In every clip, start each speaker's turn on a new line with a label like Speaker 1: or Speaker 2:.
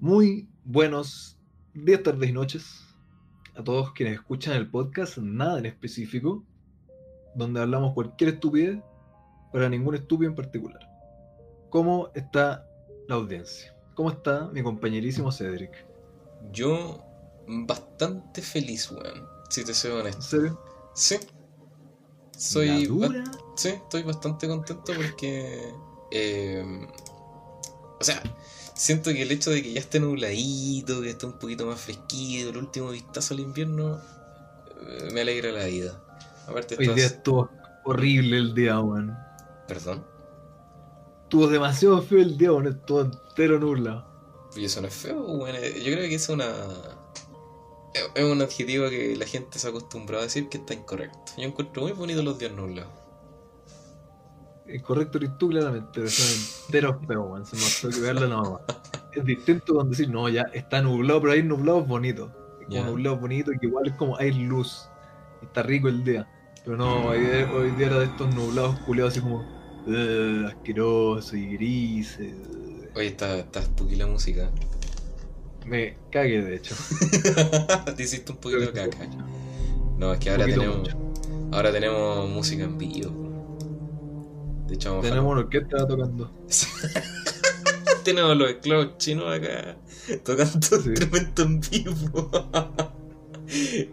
Speaker 1: Muy buenos días, tardes y noches a todos quienes escuchan el podcast, nada en específico, donde hablamos cualquier estupidez para ningún estúpido en particular. ¿Cómo está la audiencia? ¿Cómo está mi compañerísimo Cedric?
Speaker 2: Yo bastante feliz, weón, si te soy honesto.
Speaker 1: ¿En serio?
Speaker 2: Sí. Soy sí, estoy bastante contento porque eh, o sea, siento que el hecho de que ya esté nubladito, que esté un poquito más fresquito, el último vistazo al invierno eh, me alegra la vida. Aparte
Speaker 1: Hoy
Speaker 2: estás-
Speaker 1: día estuvo horrible el día, weón.
Speaker 2: perdón,
Speaker 1: Estuvo demasiado feo el día, weón. Estuvo entero nublado.
Speaker 2: y eso no es feo, weón. Yo creo que es una es- es un adjetivo que la gente se ha acostumbrado a decir que está incorrecto. Yo encuentro muy bonito los días nublados.
Speaker 1: Incorrecto eres tú, claramente, pero son enteros feos, weón. Se me pasó que verlo nada más. Es distinto con decir, no, ya está nublado, pero hay nublados bonitos. Como
Speaker 2: Ya.
Speaker 1: nublados bonitos, que igual es como hay luz. Está rico el día. Pero no, hoy día, hoy día era de estos nublados culeados así como "Ugh, asqueroso y grises.
Speaker 2: Oye, está, está spooky la música.
Speaker 1: Me cagué, de hecho.
Speaker 2: Te hiciste un poquito caca. No, es que ahora tenemos, ahora tenemos música en vivo. De hecho,
Speaker 1: Tenemos una orquesta tocando.
Speaker 2: tenemos los esclavos chinos acá tocando
Speaker 1: Sí.
Speaker 2: instrumento en vivo.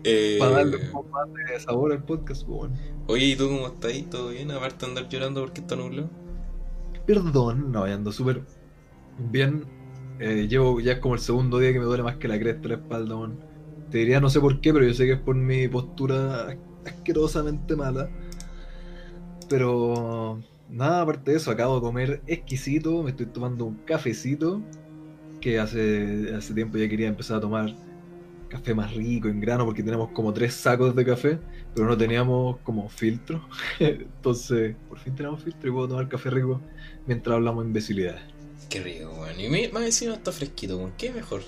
Speaker 2: Eh,
Speaker 1: Para darle un poco más de sabor al podcast, pues, weón.
Speaker 2: Oye, ¿y tú cómo estás ahí? ¿Todo bien? Aparte de andar llorando porque está nublado.
Speaker 1: Perdón, no, ando súper bien. Eh, llevo ya es como el segundo día que me duele más que la cresta la espalda. Te diría no sé por qué, pero yo sé que es por mi postura asquerosamente mala. Pero nada, aparte de eso, acabo de comer exquisito, me estoy tomando un cafecito, que hace, hace tiempo ya quería empezar a tomar café más rico en grano, porque tenemos como tres sacos de café, pero no teníamos como filtro. Entonces, por fin tenemos filtro y puedo tomar café rico mientras hablamos imbecilidades.
Speaker 2: Qué rico, weón. Y mi- más encima está fresquito, weón. ¿Qué mejor?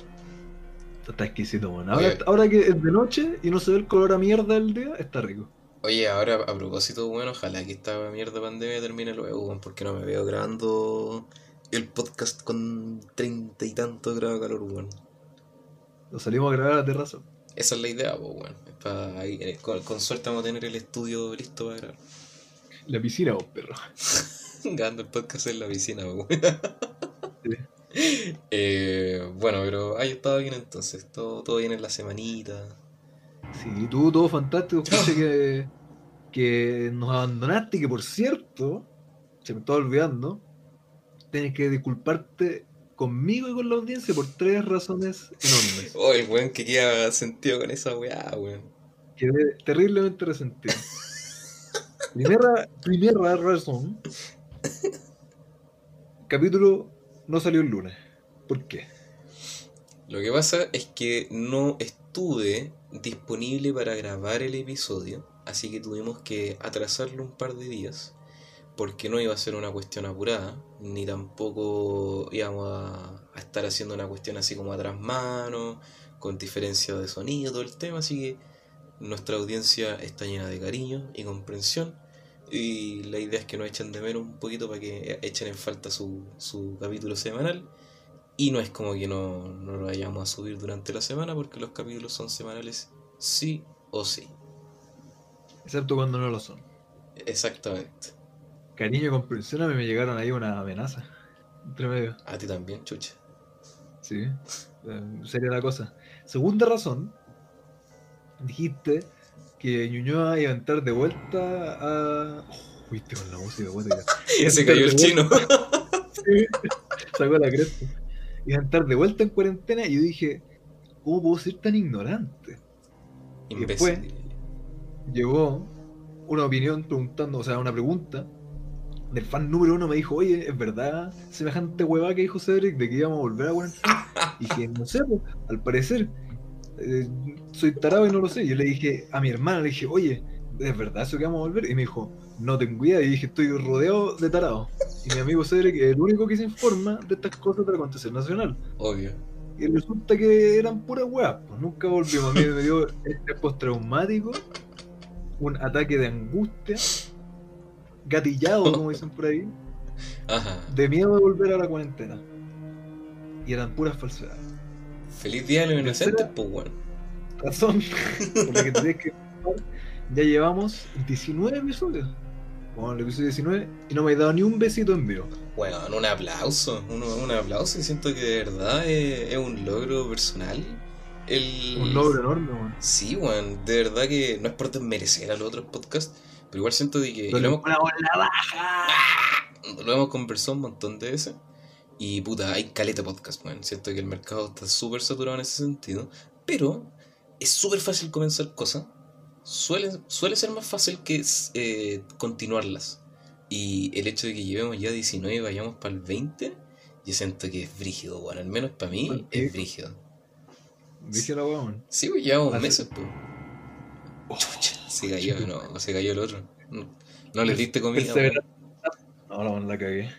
Speaker 1: Está exquisito, bueno. Ahora, ahora que es de noche y no se ve el color a mierda del día, está rico.
Speaker 2: Oye, ahora a propósito, bueno, ojalá que esta mierda pandemia termine luego, porque no me veo grabando el podcast con treinta y tantos grados de calor, weón.
Speaker 1: Lo salimos a grabar a la terraza.
Speaker 2: Esa es la idea, pues, weón. Eh, con, con suerte vamos a tener el estudio listo para grabar.
Speaker 1: La piscina, vos, perro.
Speaker 2: Grabando el podcast en la piscina, pues, weón.
Speaker 1: Sí.
Speaker 2: Eh, bueno, pero ahí estaba bien entonces, todo, todo bien en la semanita.
Speaker 1: Sí, tú, todo fantástico. Escuché que, que nos abandonaste y que, por cierto, se me estaba olvidando, tienes que disculparte conmigo y con la audiencia por tres razones enormes.
Speaker 2: Oh, el weón que queda sentido con esa weá, weón.
Speaker 1: Quedé terriblemente resentido. Primera, primera razón. Capítulo no salió el lunes. ¿Por qué?
Speaker 2: Lo que pasa es que no estuve disponible para grabar el episodio, así que tuvimos que atrasarlo un par de días, porque no iba a ser una cuestión apurada, ni tampoco íbamos a, estar haciendo una cuestión así como a tras mano, con diferencia de sonido, todo el tema, así que nuestra audiencia está llena de cariño y comprensión. Y la idea es que nos echen de menos un poquito para que echen en falta su, su capítulo semanal. Y no es como que no, no lo vayamos a subir durante la semana porque los capítulos son semanales sí o sí.
Speaker 1: Excepto cuando no lo son.
Speaker 2: Exactamente.
Speaker 1: Cariño comprensión, a mí me llegaron ahí una amenaza. Entre medio.
Speaker 2: A ti también, chucha.
Speaker 1: Sí. eh, Sería la cosa. Segunda razón. Dijiste que Ñuñoa iba a entrar de vuelta a. Oh, viste con la música,
Speaker 2: Y se cayó el chino.
Speaker 1: Sí, sacó la cresta. Iba a entrar de vuelta en cuarentena y yo dije, ¿cómo puedo ser tan ignorante? Y después-. Llegó una opinión preguntando, o sea, una pregunta del fan número uno me dijo, oye, ¿es verdad semejante huevada que dijo Cedric de que íbamos a volver a cuarentena? Y dije, no sé, pues, al parecer, eh, soy tarado y no lo sé. Yo le dije a mi hermana, le dije, oye, ¿es verdad eso que vamos a volver? Y me dijo, no tengo idea. Y dije, estoy rodeado de tarados. Y mi amigo Cedric es el único que se informa de estas cosas del acontecer nacional.
Speaker 2: Obvio.
Speaker 1: Y resulta que eran puras weas, pues nunca volvimos. A mí me dio este postraumático, un ataque de angustia, gatillado, como dicen por ahí,
Speaker 2: Ajá.
Speaker 1: de miedo de volver a la cuarentena. y eran puras falsedades.
Speaker 2: Feliz día de los inocentes, pues bueno.
Speaker 1: Razón por la que te tienes que ya llevamos 19 episodios. Vamos al episodio 19 y no me he dado ni un besito en vivo.
Speaker 2: Bueno, un aplauso, un, un aplauso y siento que de verdad es, es un logro personal. El...
Speaker 1: Un logro enorme, weón.
Speaker 2: Sí, weón, de verdad que no es por desmerecer a los otros podcasts, pero igual siento de que lo, hemos,
Speaker 1: baja.
Speaker 2: lo hemos conversado un montón de veces. Y puta, hay caleta podcast, weón. Siento que el mercado está súper saturado en ese sentido. Pero es súper fácil comenzar cosas. Suele, suele ser más fácil que eh, continuarlas. Y el hecho de que llevemos ya 19 y vayamos para el 20, yo siento que es brígido, weón. Al menos para mí es brígido.
Speaker 1: Dije la weón.
Speaker 2: Sí, pues llevamos
Speaker 1: Hace-
Speaker 2: meses, pues. Se cayó, no, se cayó el otro. No, no le diste comida.
Speaker 1: No, no, la cagué.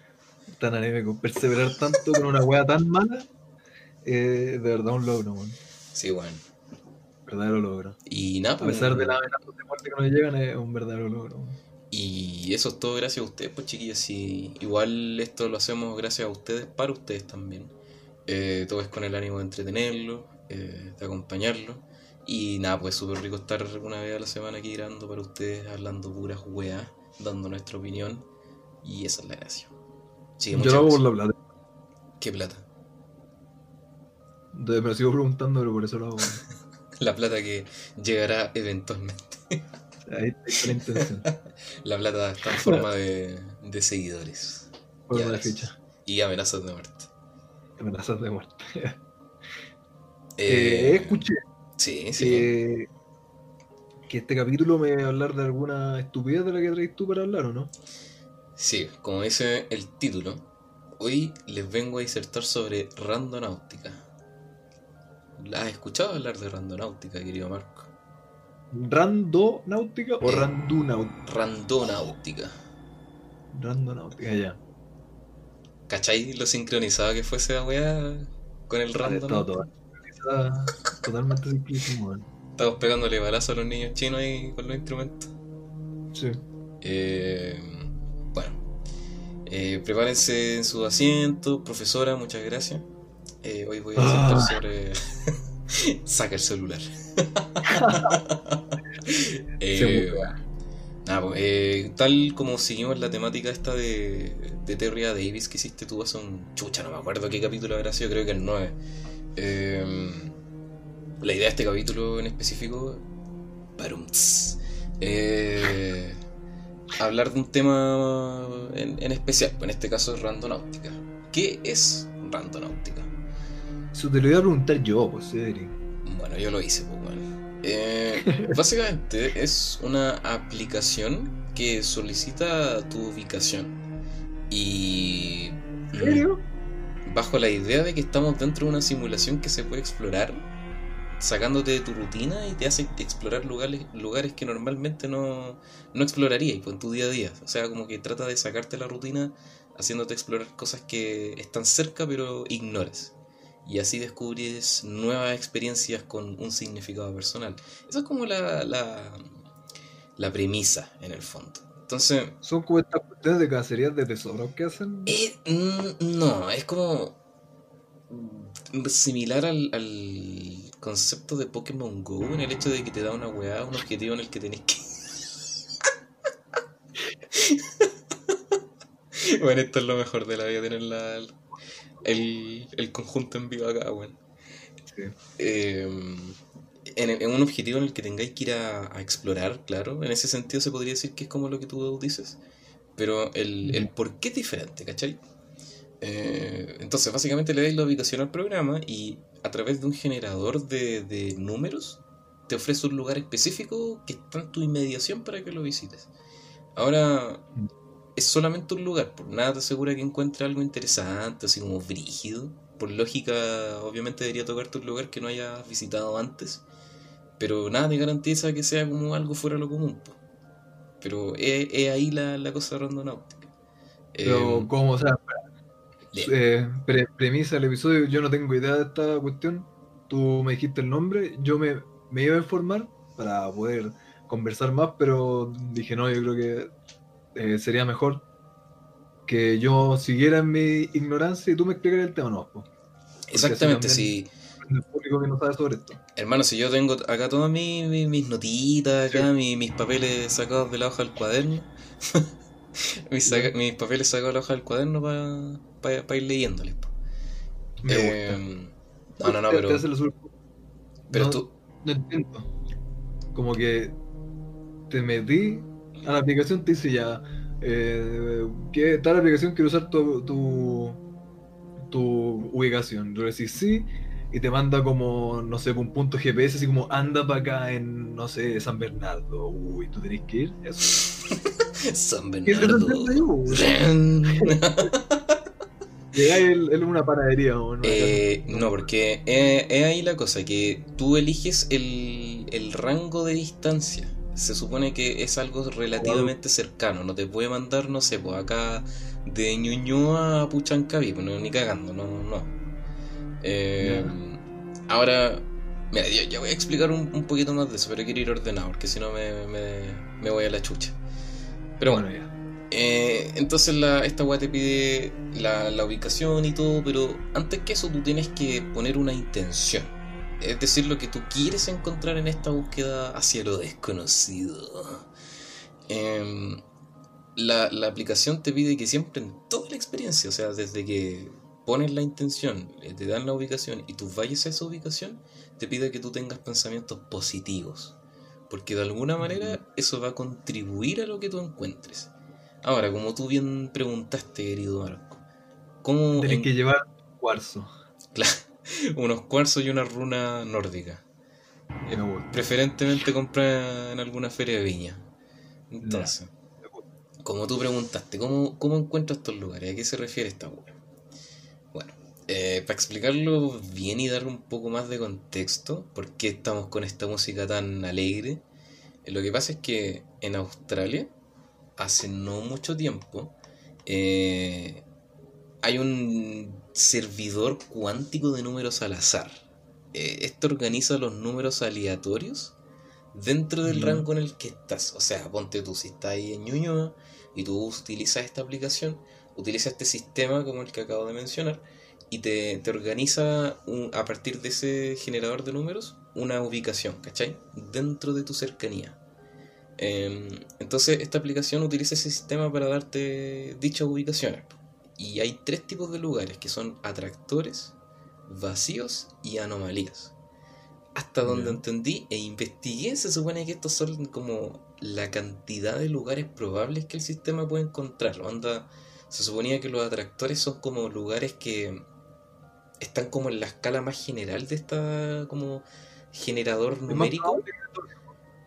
Speaker 1: Tan anémico. Perseverar tanto con una wea tan mala. eh, de verdad un logro, weón.
Speaker 2: Sí, weón.
Speaker 1: Verdadero logro.
Speaker 2: Y nada,
Speaker 1: A
Speaker 2: pues,
Speaker 1: pesar de las amenazas de muerte que nos llegan, es un verdadero logro.
Speaker 2: Y eso es todo gracias a ustedes, pues chiquillos. Y igual esto lo hacemos gracias a ustedes, para ustedes también. Eh, todo es con el ánimo de entretenerlo, eh, de acompañarlo. Y nada, pues súper rico estar una vez a la semana aquí grabando para ustedes, hablando puras weas, dando nuestra opinión. Y esa es la gracia. Sí,
Speaker 1: Yo lo hago por la plata.
Speaker 2: ¿Qué plata?
Speaker 1: Entonces, me lo sigo preguntando, pero por eso lo hago.
Speaker 2: La plata que llegará eventualmente.
Speaker 1: Ahí está la intención.
Speaker 2: La plata está en forma de, de seguidores.
Speaker 1: Por
Speaker 2: Y
Speaker 1: ficha.
Speaker 2: Y amenazas de muerte.
Speaker 1: Amenazas de muerte.
Speaker 2: Eh,
Speaker 1: Eh, escuché
Speaker 2: Sí, sí.
Speaker 1: que, que este capítulo me va a hablar de alguna estupidez de la que traes tú para hablar, ¿o no?
Speaker 2: Sí, como dice el título, hoy les vengo a disertar sobre randonáutica. ¿La has escuchado hablar de randonáutica, querido Marco?
Speaker 1: ¿Randonáutica o
Speaker 2: Eh.
Speaker 1: randunáutica?
Speaker 2: Randonáutica.
Speaker 1: Randonáutica, ya.
Speaker 2: ¿Cachai lo sincronizada que fue esa weá con el random?
Speaker 1: todo, Totalmente weón.
Speaker 2: Estamos pegándole balazo a los niños chinos ahí con los instrumentos.
Speaker 1: Sí.
Speaker 2: Eh, bueno, eh, prepárense en su asiento. Profesora, muchas gracias. Eh, hoy voy a
Speaker 1: Ah.
Speaker 2: disertar sobre. Saca el celular. Eh, pues, eh, tal como seguimos la temática esta de, de Terry A. Davis que hiciste tú hace un chucha, no me acuerdo qué capítulo habrá sido, creo que el 9. Eh, la idea de este capítulo en específico, parumts, eh, hablar de un tema en, en especial, en este caso es randonáutica. ¿Qué es randonáutica?
Speaker 1: Eso te lo iba a preguntar yo, pues, Cedric.
Speaker 2: Bueno, yo lo hice, pues bueno. Eh, básicamente es una aplicación que solicita tu ubicación y
Speaker 1: ¿En serio?
Speaker 2: bajo la idea de que estamos dentro de una simulación que se puede explorar, sacándote de tu rutina y te hace explorar lugares, lugares que normalmente no, no explorarías pues, en tu día a día. O sea, como que trata de sacarte la rutina haciéndote explorar cosas que están cerca pero ignoras. Y así descubres nuevas experiencias con un significado personal. Esa es como la, la, la premisa en el fondo. Entonces,
Speaker 1: Son como estas cuestiones de cacerías de tesoros que hacen.
Speaker 2: eh, mm, no, es como similar al, al concepto de Pokémon Go en el hecho de que te da una weá, un objetivo en el que tenés que... bueno, esto es lo mejor de la vida, tener la, el, el conjunto en vivo acá, weón.
Speaker 1: Sí.
Speaker 2: Eh, en, en un objetivo en el que tengáis que ir a, a explorar, claro. En ese sentido se podría decir que es como lo que tú dices. Pero el, el por qué es diferente, ¿cachai? Eh, entonces, básicamente le dais la ubicación al programa y a través de un generador de, de números te ofrece un lugar específico que está en tu inmediación para que lo visites. Ahora, es solamente un lugar, por nada te asegura que encuentre algo interesante, así como brígido. Por lógica, obviamente debería tocarte un lugar que no hayas visitado antes, pero nada te garantiza que sea como algo fuera de lo común. po. Pero es, es ahí la, la cosa randonáutica.
Speaker 1: Pero,
Speaker 2: Eh,
Speaker 1: como, o sea, eh, pre- premisa del episodio, yo no tengo idea de esta cuestión. Tú me dijiste el nombre, yo me, me iba a informar para poder conversar más, pero dije, no, yo creo que eh, sería mejor que yo siguiera en mi ignorancia y tú me explicaras el tema, no. po.
Speaker 2: Exactamente, sí.
Speaker 1: El público que no sabe sobre esto.
Speaker 2: Hermano, si yo tengo acá todas mis, mis notitas, acá, mis, mis papeles sacados de la hoja del cuaderno. mis, mis, papeles sacados de la hoja del cuaderno para pa, ir leyéndoles.
Speaker 1: Me gusta.
Speaker 2: Eh, no, no, no, pero. Pero
Speaker 1: no,
Speaker 2: tú.
Speaker 1: No entiendo. Como que te metí a la aplicación, te dice ya. Eh, que tal aplicación quiere usar tu, tu, tu ubicación. Yo le decís sí y te manda como, no sé, un punto GPS, así como anda para acá en, no sé, San Bernardo. Uy, tú tenés que ir. Eso.
Speaker 2: San Bernardo.
Speaker 1: en una panadería o no?
Speaker 2: Eh, no, porque es, ahí la cosa, que tú eliges el, el rango de distancia. Se supone que es algo relativamente cercano, no te puede mandar, no sé, pues acá de Ñuñoa a Puchancaví, pues no, ni cagando, no, no. Eh, ahora, mira, yo, ya voy a explicar un, un, poquito más de eso, pero quiero ir ordenado, porque si no me, me, me voy a la chucha. Pero bueno, ya. Eh, entonces la, esta weá te pide la, la, ubicación y todo, pero antes que eso tú tienes que poner una intención. Es decir, lo que tú quieres encontrar en esta búsqueda hacia lo desconocido. Eh, la, la, aplicación te pide que siempre en toda la experiencia, o sea, desde que pones la intención, eh, te dan la ubicación y tú vayas a esa ubicación, te pide que tú tengas pensamientos positivos. Porque de alguna manera eso va a contribuir a lo que tú encuentres. Ahora, como tú bien preguntaste, querido Marco, ¿cómo.
Speaker 1: Tienes en... que llevar cuarzo.
Speaker 2: Claro, unos cuarzos y una runa nórdica. Eh, preferentemente comprar en alguna feria de viña. Entonces, no. como tú preguntaste, ¿cómo, ¿cómo encuentro estos lugares? ¿A qué se refiere esta web? Bueno, eh, para explicarlo bien y dar un poco más de contexto, ¿por qué estamos con esta música tan alegre? Eh, lo que pasa es que en Australia hace no mucho tiempo, hay un servidor cuántico de números al azar. Eh, esto organiza los números aleatorios dentro del mm. rango en el que estás. O sea, ponte tú, si estás ahí en Ñuñoa y tú utilizas esta aplicación, utiliza este sistema como el que acabo de mencionar y te, te organiza un, a partir de ese generador de números una ubicación, ¿cachai? Dentro de tu cercanía. Eh, entonces esta aplicación utiliza ese sistema para darte dichas ubicaciones. Y hay tres tipos de lugares que son atractores, vacíos y anomalías. Hasta donde entendí e investigué, se supone que estos son como la cantidad de lugares probables que el sistema puede encontrar. Onda, se suponía que los atractores son como lugares que están como en la escala más general de esta como generador numérico.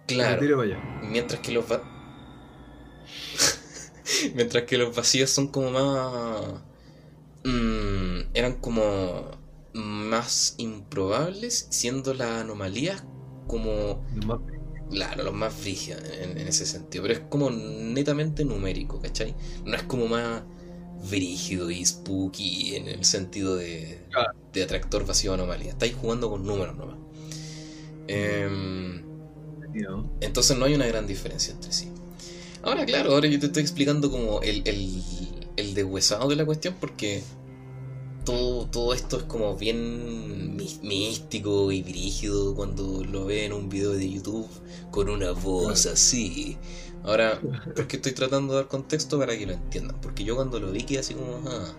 Speaker 2: Claro. Mientras que los va... Mientras que los vacíos son como más... Mmm, eran como más improbables, siendo las anomalías como... Claro, los más frígidos en, en, ese sentido. Pero es como netamente numérico, ¿cachai? No es como más brígido y spooky en el sentido de, claro. de atractor vacío anomalía. Estáis jugando con números nomás. Eh, entonces no hay una gran diferencia entre sí. Ahora, claro, ahora yo te estoy explicando como el, el, el deshuesado de la cuestión porque todo, todo esto es como bien místico y brígido cuando lo ve en un video de YouTube con una voz así. Ahora, porque estoy tratando de dar contexto para que lo entiendan, porque yo cuando lo vi quedé así como, ah,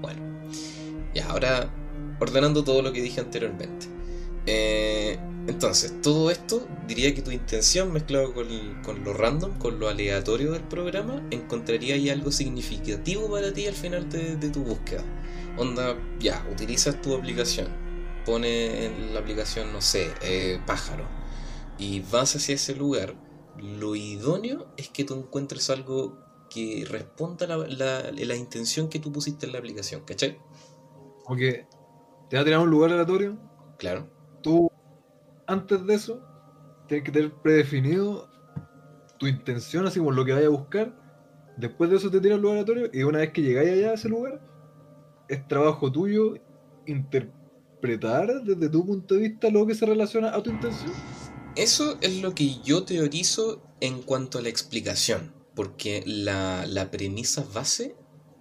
Speaker 2: bueno. Ya, ahora ordenando todo lo que dije anteriormente. Eh, entonces, todo esto diría que tu intención mezclado con, con, lo random, con lo aleatorio del programa, encontraría ahí algo significativo para ti al final de, de tu búsqueda. Onda, ya, utilizas tu aplicación, pone en la aplicación, no sé, eh, pájaro, y vas hacia ese lugar. Lo idóneo es que tú encuentres algo que responda a la, la, la, intención que tú pusiste en la aplicación, ¿cachai?
Speaker 1: Ok, ¿te va a tirar un lugar aleatorio?
Speaker 2: Claro.
Speaker 1: Antes de eso, tienes que tener predefinido tu intención, así como lo que vayas a buscar. Después de eso te tiras al lugar aleatorio y una vez que llegáis allá a ese lugar, es trabajo tuyo interpretar desde tu punto de vista lo que se relaciona a tu intención.
Speaker 2: Eso es lo que yo teorizo en cuanto a la explicación, porque la, la premisa base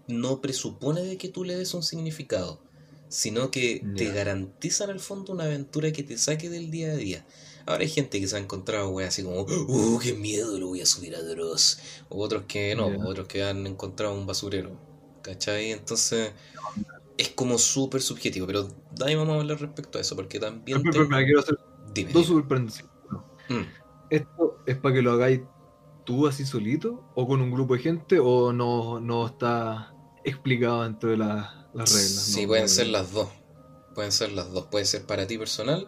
Speaker 2: no presupone de que tú le des un significado, sino que te
Speaker 1: Ya.
Speaker 2: garantizan al fondo una aventura que te saque del día a día. Ahora hay gente que se ha encontrado, weas, así como, uh, qué miedo, lo voy a subir a Dross. O otros que no,
Speaker 1: Ya.
Speaker 2: otros que han encontrado un basurero. ¿Cachai? Entonces, es como súper subjetivo. Pero ahí vamos a hablar respecto a eso, porque también.
Speaker 1: Pero,
Speaker 2: te-
Speaker 1: pero, pero, quiero hacer
Speaker 2: Dime,
Speaker 1: dos.
Speaker 2: Mm.
Speaker 1: ¿Esto es para que lo hagáis tú así solito o con un grupo de gente o no, no está explicado dentro de la- las reglas?
Speaker 2: Sí,
Speaker 1: No,
Speaker 2: pueden
Speaker 1: no,
Speaker 2: ser
Speaker 1: no.
Speaker 2: las dos. Pueden ser las dos. Puede ser para ti personal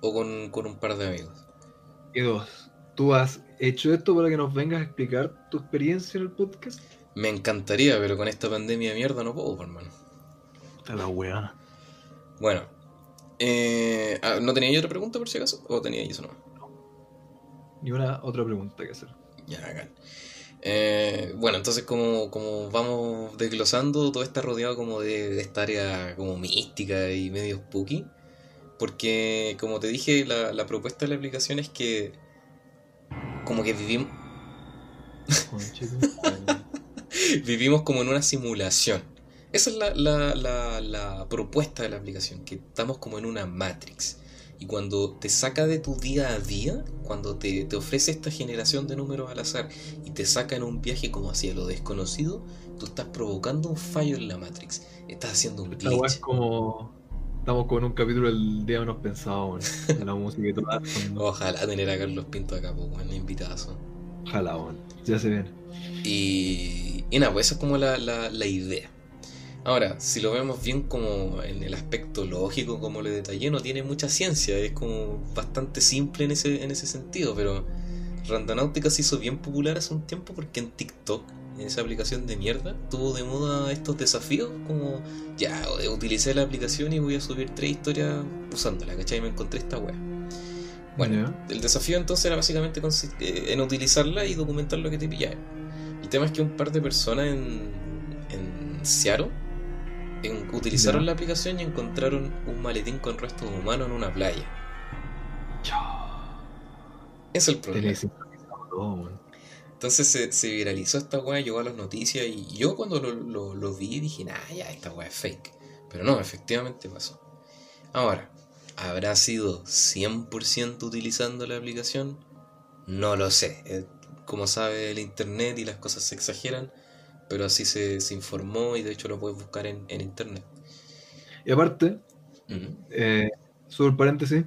Speaker 2: o con, con un par de amigos.
Speaker 1: Y dos, ¿tú has hecho esto para que nos vengas a explicar tu experiencia en el podcast?
Speaker 2: Me encantaría, pero con esta pandemia de mierda no puedo, hermano.
Speaker 1: A la weá.
Speaker 2: Bueno, eh, ah, ¿no tenía yo otra pregunta por si acaso? ¿O tenía yo eso no?
Speaker 1: Y una otra pregunta que hacer.
Speaker 2: Ya, bacán. Eh, bueno, entonces como, como vamos desglosando, todo está rodeado como de, de esta área como mística y medio spooky. Porque, como te dije, la, la propuesta de la aplicación es que como que vivimos, vivimos como en una simulación. Esa es la, la, la, la propuesta de la aplicación, que estamos como en una Matrix. Y cuando te saca de tu día a día, cuando te, te ofrece esta generación de números al azar y te saca en un viaje como hacia lo desconocido, tú estás provocando un fallo en la Matrix. Estás haciendo un
Speaker 1: weá es
Speaker 2: glitch.
Speaker 1: como. Estamos con un capítulo del día menos pensado. En la música y todo.
Speaker 2: Ojalá tener a Carlos Pinto acá, pues, bueno, invitazo.
Speaker 1: Ojalá, weón. Ya se ven.
Speaker 2: Y, y nada, pues esa es como la, la, la idea. Ahora, si lo vemos bien como en el aspecto lógico, como le detallé, no tiene mucha ciencia, es como bastante simple en ese, en ese sentido, pero Randonáutica se hizo bien popular hace un tiempo porque en TikTok, en esa aplicación de mierda, tuvo de moda estos desafíos como, ya, utilicé la aplicación y voy a subir tres historias usándola, ¿cachai? Y me encontré esta wea. Bueno, el desafío entonces era básicamente eh, en utilizarla y documentar lo que te pillara. El tema es que un par de personas en, en Seattle en- utilizaron la aplicación y encontraron un maletín con restos humanos en una playa. Es el problema. Entonces se, se viralizó esta weá, llegó a las noticias y yo cuando lo, lo- lo vi dije, nah, ya, esta weá es fake. Pero no, efectivamente pasó. Ahora, ¿habrá sido 100% utilizando la aplicación? No lo sé. Eh, Como sabe el internet y las cosas se exageran, pero así se, se informó y de hecho lo puedes buscar en, en internet.
Speaker 1: Y aparte,
Speaker 2: Ujú.
Speaker 1: eh, sobre paréntesis,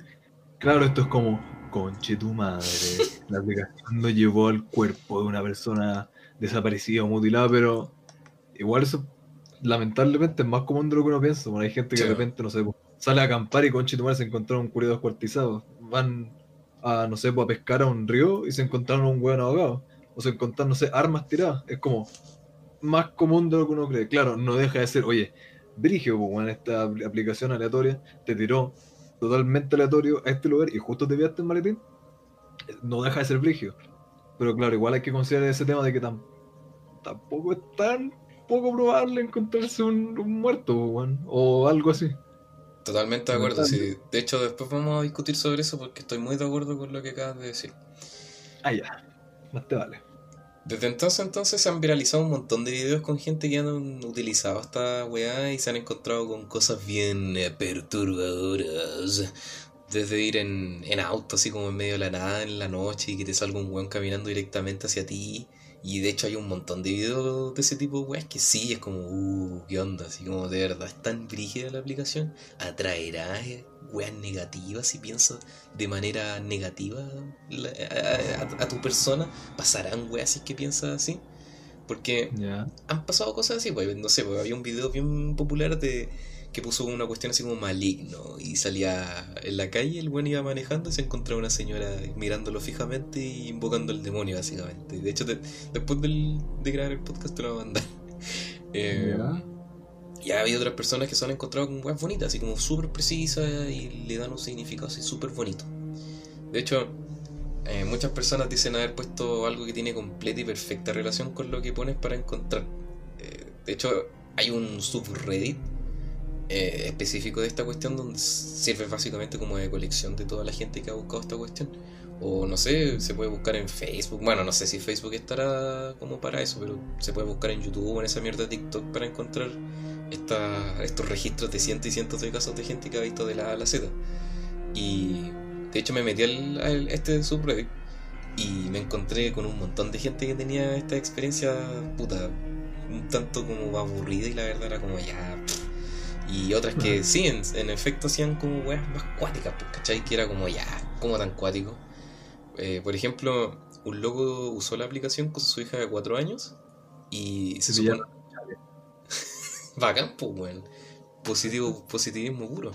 Speaker 1: claro, esto es como, conche tu madre, la aplicación no llevó al cuerpo de una persona desaparecida o mutilada, pero igual eso lamentablemente es más común de lo que uno piensa, bueno, hay gente que de repente, no sé, pues, sale a acampar y conche tu madre se encontraron un curio descuartizado, van a, no sé, pues, a pescar a un río y se encontraron un hueón ahogado, o se encontraron, no sé, armas tiradas, es como más común de lo que uno cree, claro, no deja de ser, oye, Brigio, pues, weón, esta apl- aplicación aleatoria te tiró totalmente aleatorio a este lugar y justo te pillaste el maletín, no deja de ser Brigio. Pero claro, igual hay que considerar ese tema de que tam- tampoco es tan poco probable encontrarse un, un muerto, pues, weón, o algo así.
Speaker 2: Totalmente de acuerdo, sí. De hecho, después vamos a discutir sobre eso porque estoy muy de acuerdo con lo que acabas de decir.
Speaker 1: Ah, ya, más te vale.
Speaker 2: Desde entonces, entonces se han viralizado un montón de videos con gente que han utilizado esta weá y se han encontrado con cosas bien eh, perturbadoras. Desde ir en, en auto, así como en medio de la nada en la noche y que te salga un weón caminando directamente hacia ti. Y de hecho hay un montón de videos de ese tipo de que sí, es como, uh, qué onda, así como de verdad es tan brígida la aplicación. Atraerá eh, weas negativas si piensas de manera negativa la- a, a- a tu persona. Pasarán weas si es que piensas así. Porque
Speaker 1: Ya.
Speaker 2: han pasado cosas así, pues, no sé, pues, había un video bien popular de que puso una cuestión así como maligno y salía en la calle, el buen iba manejando y se encontraba una señora mirándolo fijamente y invocando al demonio básicamente. De hecho, te- después del- de grabar el podcast te lo voy a mandar. Eh,
Speaker 1: Ya.
Speaker 2: Y ha habido otras personas que se han encontrado con weas bonitas, así como súper precisas y le dan un significado así súper bonito. De hecho, eh, muchas personas dicen haber puesto algo que tiene completa y perfecta relación con lo que pones para encontrar. Eh, de hecho, hay un subreddit eh, específico de esta cuestión donde sirve básicamente como de colección de toda la gente que ha buscado esta cuestión. O no sé, se puede buscar en Facebook. Bueno, no sé si Facebook estará como para eso, pero se puede buscar en YouTube o en esa mierda de TikTok para encontrar estos registros de cientos y cientos de casos de gente que ha visto de la A a la Z. Y de hecho me metí al, a este subreddit y me encontré con un montón de gente que tenía esta experiencia puta, un tanto como aburrida y la verdad era como ya. Y otras que sí, en, efecto hacían como weas más cuáticas, pues, ¿cachai? Que era como ya, como tan cuático. Eh, por ejemplo, un loco usó la aplicación con su hija de 4 años y se supone. Bacán, pues, weón. Positivo, positivismo puro.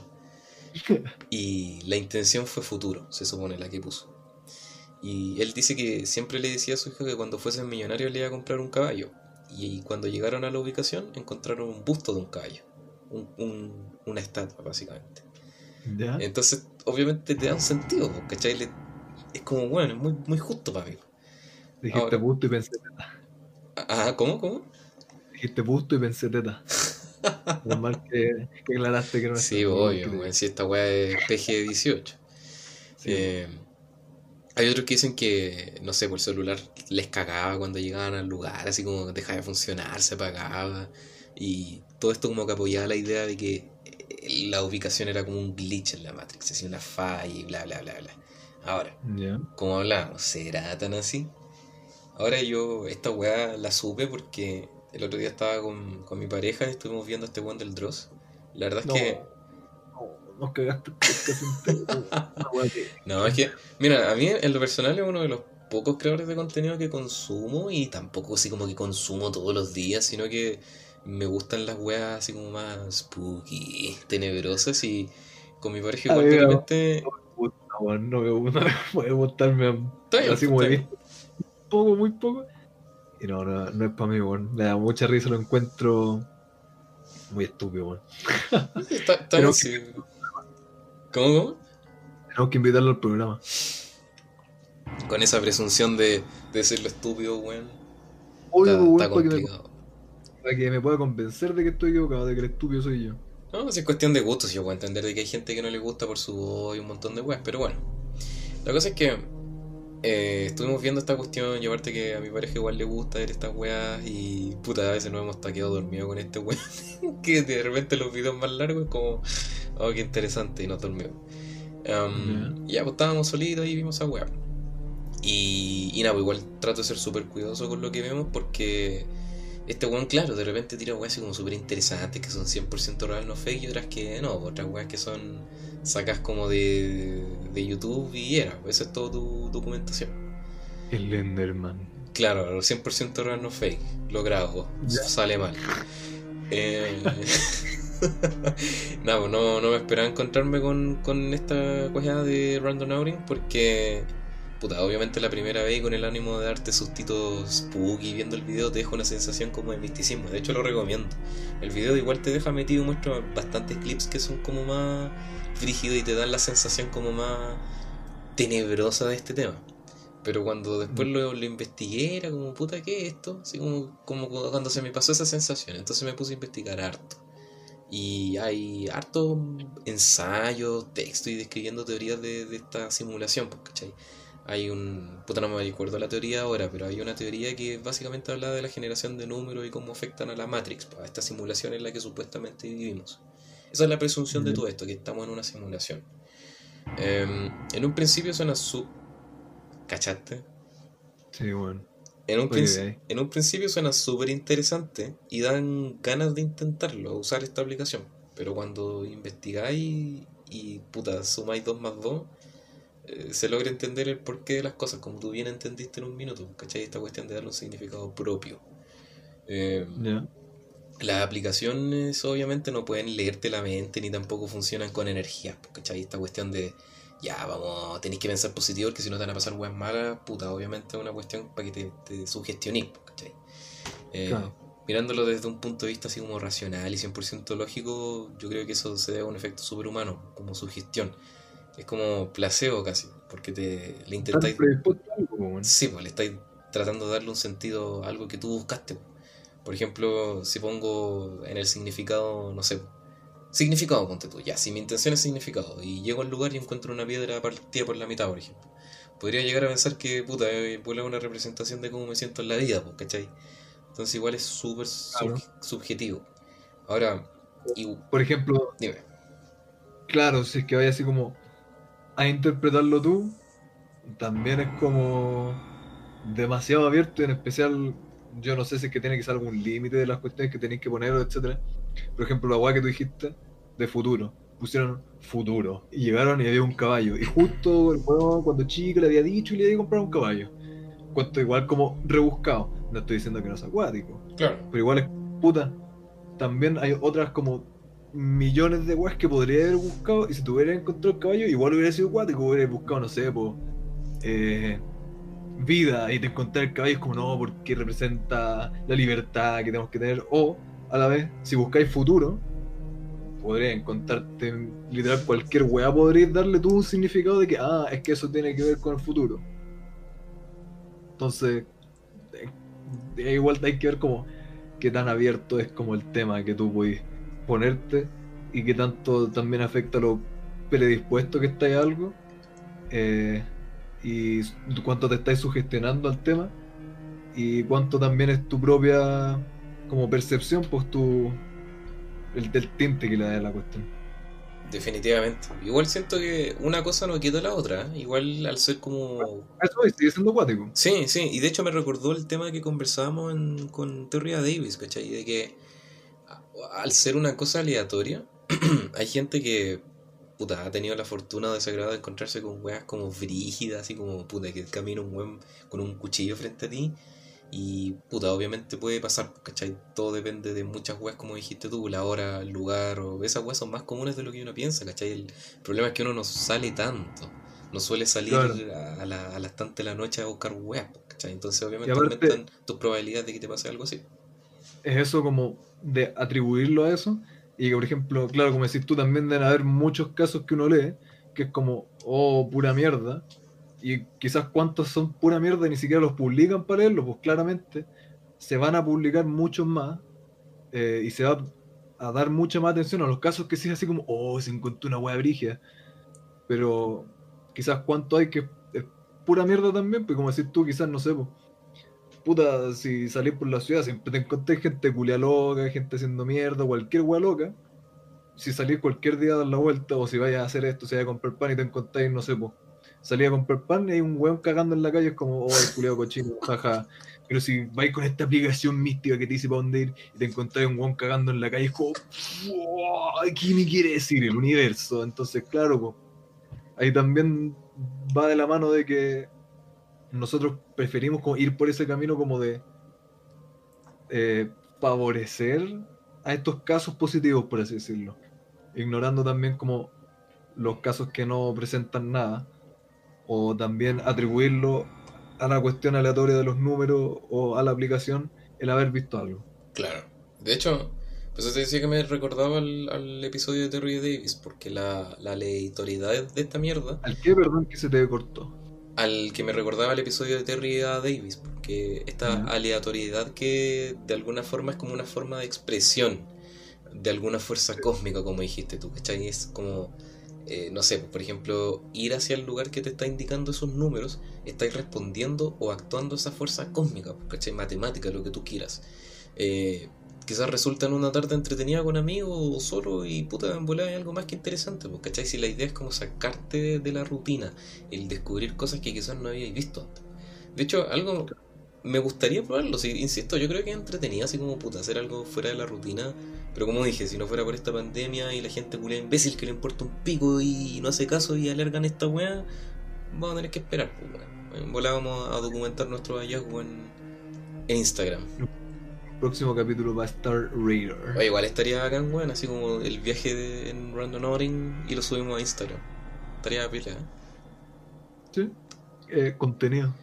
Speaker 2: Y la intención fue futuro, se supone, la que puso. Y él dice que siempre le decía a su hija que cuando fuesen millonarios le iba a comprar un caballo. Y cuando llegaron a la ubicación encontraron un busto de un caballo. Un, una estatua, básicamente. Entonces, obviamente te da un sentido, ¿cachai? es como, bueno, es muy, muy justo para mí.
Speaker 1: Dijiste busto y pensé teta.
Speaker 2: Ah, ¿cómo? ¿Cómo?
Speaker 1: Dijiste busto y pensé teta. Normal que, que aclaraste que no
Speaker 2: es Sí, obvio, si esta weá es PG-18. Eh, hay otros que dicen que, no sé, por el celular les cagaba cuando llegaban al lugar, así como dejaba de funcionar, se apagaba. Y todo esto como que apoyaba la idea de que eh, la ubicación era como un glitch en la Matrix, así una falla y bla, bla, bla, bla. Ahora, como hablamos, ¿será tan así? Ahora yo esta weá la supe porque el otro día estaba con, con mi pareja y estuvimos viendo este one del Dross. La verdad es que
Speaker 1: nos cagaste
Speaker 2: No, es que, mira, a mí en lo personal es uno de los pocos creadores de contenido que consumo y tampoco así como que consumo todos los días, sino que me gustan las weas así como más spooky, tenebrosas y con mi pareja igual realmente...
Speaker 1: No, no, me gusta, no puede gustarme así muy bien. Poco, muy poco. Y no, no, no es para mí, bueno. Me da mucha risa, lo encuentro muy estúpido, bueno.
Speaker 2: Está, está ¿Cómo, cómo?
Speaker 1: Tenemos que invitarlo al programa.
Speaker 2: Con esa presunción de, de ser lo estúpido, weón.
Speaker 1: Obvio, está, está complicado. Para que, me, pueda convencer de que estoy equivocado, de que el estúpido soy yo.
Speaker 2: No, es cuestión de gustos, yo puedo entender de que hay gente que no le gusta por su voz y un montón de weas, pero bueno. La cosa es que eh, estuvimos viendo esta cuestión, llevarte que a mi pareja igual le gusta ver estas weas y puta, a veces nos hemos taqueado dormido con este weón. que de repente los videos más largos como, oh, qué interesante, y nos dormimos. Um, Ya, pues estábamos solitos y vimos a wea. Y, y nada, pues igual trato de ser súper cuidadoso con lo que vemos porque este weón, claro, de repente tira weas así como súper interesantes que son 100% real, no fake, y otras que no, otras weas que son sacas como de, de YouTube y era, esa es toda tu documentación.
Speaker 1: El Enderman.
Speaker 2: Claro, 100% real, no fake, lo grabo, sale mal. Eh... no, no, no me esperaba encontrarme con, con esta cosa de Random Outing porque puta, obviamente la primera vez con el ánimo de darte sustitos spooky viendo el video te deja una sensación como de misticismo. De hecho lo recomiendo. El video igual te deja metido, muestra bastantes clips que son como más frígidos y te dan la sensación como más tenebrosa de este tema. Pero cuando después mm. lo, lo investigué era como, puta, ¿qué es esto? Así como, como cuando se me pasó esa sensación. Entonces me puse a investigar harto. Y hay harto ensayos, texto y describiendo teorías de, de esta simulación, pues, ¿cachai? Hay un. Puta, no me acuerdo la teoría ahora, pero hay una teoría que básicamente habla de la generación de números y cómo afectan a la Matrix, a esta simulación en la que supuestamente vivimos. Esa es la presunción de todo esto, que estamos en una simulación. Em, en un principio suena su. ¿Cachaste?
Speaker 1: Sí, bueno.
Speaker 2: En un, en un principio suena súper interesante y dan ganas de intentarlo, usar esta aplicación. Pero cuando investigáis y puta, sumáis 2 más 2 eh, se logra entender el porqué de las cosas, como tú bien entendiste en un minuto, ¿cachai? Esta cuestión de darle un significado propio. Eh, las aplicaciones obviamente no pueden leerte la mente ni tampoco funcionan con energía, ¿cachai? Esta cuestión de, ya, vamos, tenéis que pensar positivo porque si no te van a pasar weas malas, puta, obviamente es una cuestión para que te, te sugestiones, ¿cachai? Eh, mirándolo desde un punto de vista así como racional y 100% lógico, yo creo que eso se debe a un efecto superhumano, como sugestión es como placebo casi, porque te le intentáis. Sí, pues le estáis tratando de darle un sentido a algo que tú buscaste. Por ejemplo, si pongo en el significado, no sé, significado, ponte tú, ya, si mi intención es significado y llego al lugar y encuentro una piedra partida por la mitad, por ejemplo, podría llegar a pensar que, puta, eh, vuelve una representación de cómo me siento en la vida, pues, ¿cachai? Entonces igual es súper subjetivo. Ahora,
Speaker 1: por ejemplo,
Speaker 2: dime.
Speaker 1: Claro, si es que vaya así como a interpretarlo tú, también es como demasiado abierto, en especial, yo no sé si es que tiene que ser algún límite de las cuestiones que tenéis que poner, etcétera. Por ejemplo, la weá que tú dijiste de futuro, pusieron futuro y llegaron y había un caballo. Y justo el juego cuando chico le había dicho y le había comprado un caballo. Cuanto igual como rebuscado. No estoy diciendo que no es acuático.
Speaker 2: Claro.
Speaker 1: Pero igual es puta. También hay otras como millones de weas que podría haber buscado y si tuviera encontrado el caballo, igual hubiera sido acuático, hubiera buscado, no sé, pues, vida y te encontrar el caballo es como no, porque representa la libertad que tenemos que tener. O a la vez, si buscáis futuro, podría encontrarte literal cualquier wea, podrías darle tú un significado de que, ah, es que eso tiene que ver con el futuro. Entonces, eh, igual hay que ver como qué tan abierto es como el tema que tú puedes ponerte y qué tanto también afecta lo predispuesto que estáis a algo eh, y cuánto te estáis sugestionando al tema y cuánto también es tu propia como percepción, pues tu el del tinte que le da la cuestión.
Speaker 2: Definitivamente. Igual siento que una cosa no quita la otra. ¿eh? Igual al ser como.
Speaker 1: Eso es, sigue siendo acuático.
Speaker 2: Sí, sí. Y de hecho me recordó el tema que conversábamos con Teoría Davis, ¿cachai? De que al ser una cosa aleatoria, hay gente que puta, ha tenido la fortuna desagrada de encontrarse con weas como frígidas, así como puta, que camina un weón con un cuchillo frente a ti. Y puta, obviamente puede pasar, ¿cachai? Todo depende de muchas weas, como dijiste tú, la hora, el lugar, o esas weas son más comunes de lo que uno piensa, ¿cachai? El problema es que uno no sale tanto, no suele salir a, la, a las tantas de la noche a buscar weas, ¿cachai? Entonces obviamente aumentan tus probabilidades de que te pase algo así.
Speaker 1: Es eso como de atribuirlo a eso. Y que, por ejemplo, claro, como decís tú, también deben haber muchos casos que uno lee, que es como, oh, pura mierda. Y quizás cuántos son pura mierda y ni siquiera los publican para leerlo, pues claramente se van a publicar muchos más eh, y se va a dar mucha más atención a los casos que sí es así como, oh, se encontró una wea brigia. Pero quizás cuánto hay que es pura mierda también, pues como decís tú, quizás no sé, pues, puta, si salís por la ciudad siempre te encontré gente culia loca, gente haciendo mierda, cualquier wea loca. Si salís cualquier día a dar la vuelta, o si vayas a hacer esto, si vayas a comprar pan y te encontráis, no sé, pues, salís a comprar pan y hay un weón cagando en la calle, es como, oh, el culiado cochino, jaja. Pero si vais con esta aplicación mística que te dice para dónde ir y te encontráis un weón cagando en la calle, es como, ¿qué me quiere decir el universo? Entonces, claro, ahí también va de la mano de que nosotros preferimos ir por ese camino como de eh, favorecer a estos casos positivos, por así decirlo. Ignorando también como los casos que no presentan nada. O también atribuirlo a la cuestión aleatoria de los números o a la aplicación el haber visto algo.
Speaker 2: Claro. De hecho, pues te decía que me recordaba al, episodio de Terry Davis, porque la, la aleatoriedad de esta mierda.
Speaker 1: ¿Al qué, perdón, que se te cortó?
Speaker 2: Al que me recordaba el episodio de Terry A. Davis, porque esta aleatoriedad que de alguna forma es como una forma de expresión de alguna fuerza cósmica, como dijiste tú, ¿cachai? Es como, eh, no sé, por ejemplo, ir hacia el lugar que te está indicando esos números, estáis respondiendo o actuando esa fuerza cósmica, ¿cachai? Matemática, lo que tú quieras. Eh, quizás resulta en una tarde entretenida con amigos o solo y puta, en volar hay algo más que interesante, pues, ¿cachai? Si la idea es como sacarte de, la rutina, el descubrir cosas que quizás no habíais visto antes. De hecho, algo me gustaría probarlo, si, insisto, yo creo que es entretenido así como puta, hacer algo fuera de la rutina, pero como dije, si no fuera por esta pandemia y la gente culia imbécil que le importa un pico y no hace caso y alargan esta weá, vamos a tener que esperar, pues, volar vamos a documentar nuestro hallazgo en, en Instagram
Speaker 1: próximo capítulo va a estar Raider.
Speaker 2: igual estaría acá, weón, así como el viaje de, en Random Outing y lo subimos a Instagram. Estaría pila, ¿eh?
Speaker 1: Sí, eh, contenido.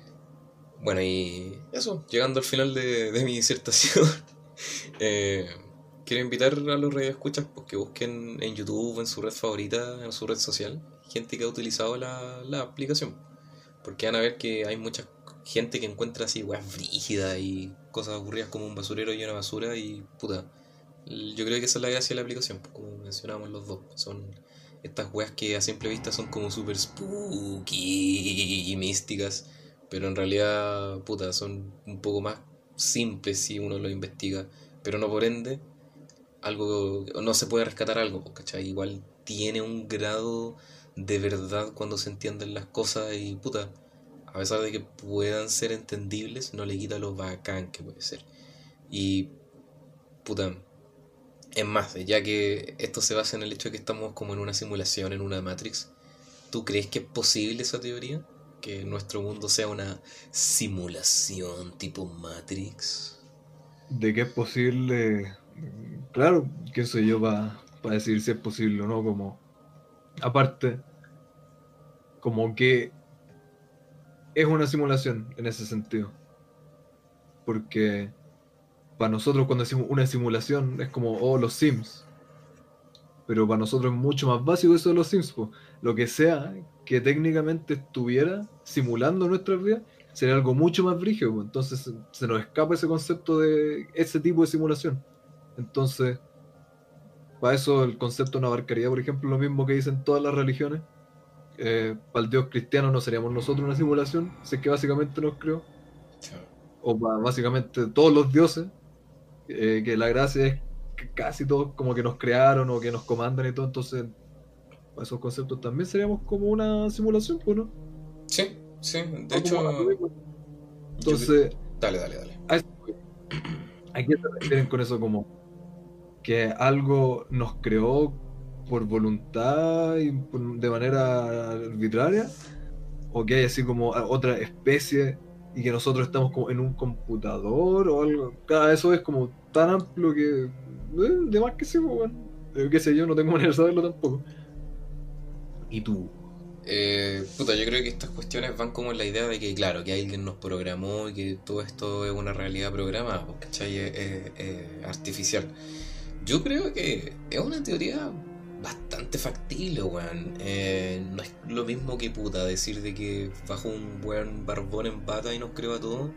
Speaker 2: Bueno, y eso, llegando al final de, de mi disertación, eh, quiero invitar a los radioescuchas pues, que busquen en YouTube, en su red favorita, en su red social, gente que ha utilizado la, la aplicación. Porque van a ver que hay muchas gente que encuentra así weas frígidas y cosas aburridas como un basurero y una basura y puta. Yo creo que esa es la gracia de la aplicación, pues, como mencionábamos los dos. Son estas weas que a simple vista son como super spooky y místicas, pero en realidad, puta, son un poco más simples si uno lo investiga, pero no por ende algo, no se puede rescatar algo, pues, ¿cachai? Igual tiene un grado de verdad cuando se entienden las cosas y puta, a pesar de que puedan ser entendibles, no le quita lo bacán que puede ser. Y puta, es más, ya que esto se basa en el hecho de que estamos como en una simulación, en una Matrix, ¿tú crees que es posible esa teoría? Que nuestro mundo sea una simulación tipo Matrix.
Speaker 1: De que es posible, claro, que soy yo para decir si es posible o no, como aparte, como que es una simulación en ese sentido. Porque para nosotros cuando decimos una simulación es como, oh, los Sims. Pero para nosotros es mucho más básico eso de los Sims. Lo que sea que técnicamente estuviera simulando nuestras vidas sería algo mucho más brígido. Entonces se nos escapa ese concepto de ese tipo de simulación. Entonces, para eso el concepto no abarcaría, por ejemplo, lo mismo que dicen todas las religiones. Eh, para el Dios cristiano no seríamos nosotros una simulación, sé que básicamente nos creó. O para básicamente todos los dioses, eh, que la gracia es que casi todos como que nos crearon o que nos comandan y todo, entonces esos conceptos también seríamos como una simulación, ¿pues no?
Speaker 2: Sí, sí, de hecho...
Speaker 1: Entonces...
Speaker 2: Dale, dale, dale.
Speaker 1: ¿A qué se refieren con eso como que algo nos creó por voluntad y de manera arbitraria? ¿O que hay así como otra especie y que nosotros estamos como en un computador o algo. Cada eso es como tan amplio que. Eh, de más que sí, pues, bueno. Eh, qué sé yo, no tengo manera de saberlo tampoco. ¿Y tú?
Speaker 2: Eh, puta, yo creo que estas cuestiones van como en la idea de que, claro, que alguien nos programó y que todo esto es una realidad programada, pues, ¿cachai? Es, artificial. Yo creo que es una teoría bastante factible, weón. Eh, no es lo mismo que puta decir de que bajo un weón barbón en bata y nos creó a todos.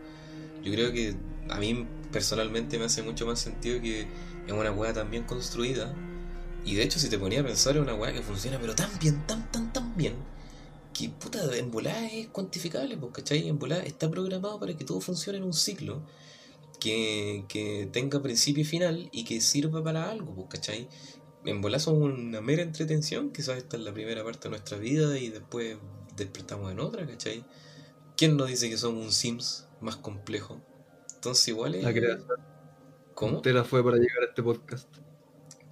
Speaker 2: Yo creo que a mí personalmente me hace mucho más sentido que es una weá tan bien construida. Y de hecho, si te ponía a pensar, es una weá que funciona, pero tan bien, tan, tan, tan bien. Que puta, en volada es cuantificable, pues, ¿cachai? En volada está programado para que todo funcione en un ciclo. Que, que tenga principio y final y que sirva para algo, pues, ¿cachai? En bola somos una mera entretención, quizás esta es la primera parte de nuestra vida y después despertamos en otra, ¿cachai? ¿Quién nos dice que somos un Sims más complejo? Entonces igual es...
Speaker 1: La creación. ¿Cómo? la fue para llegar a este podcast.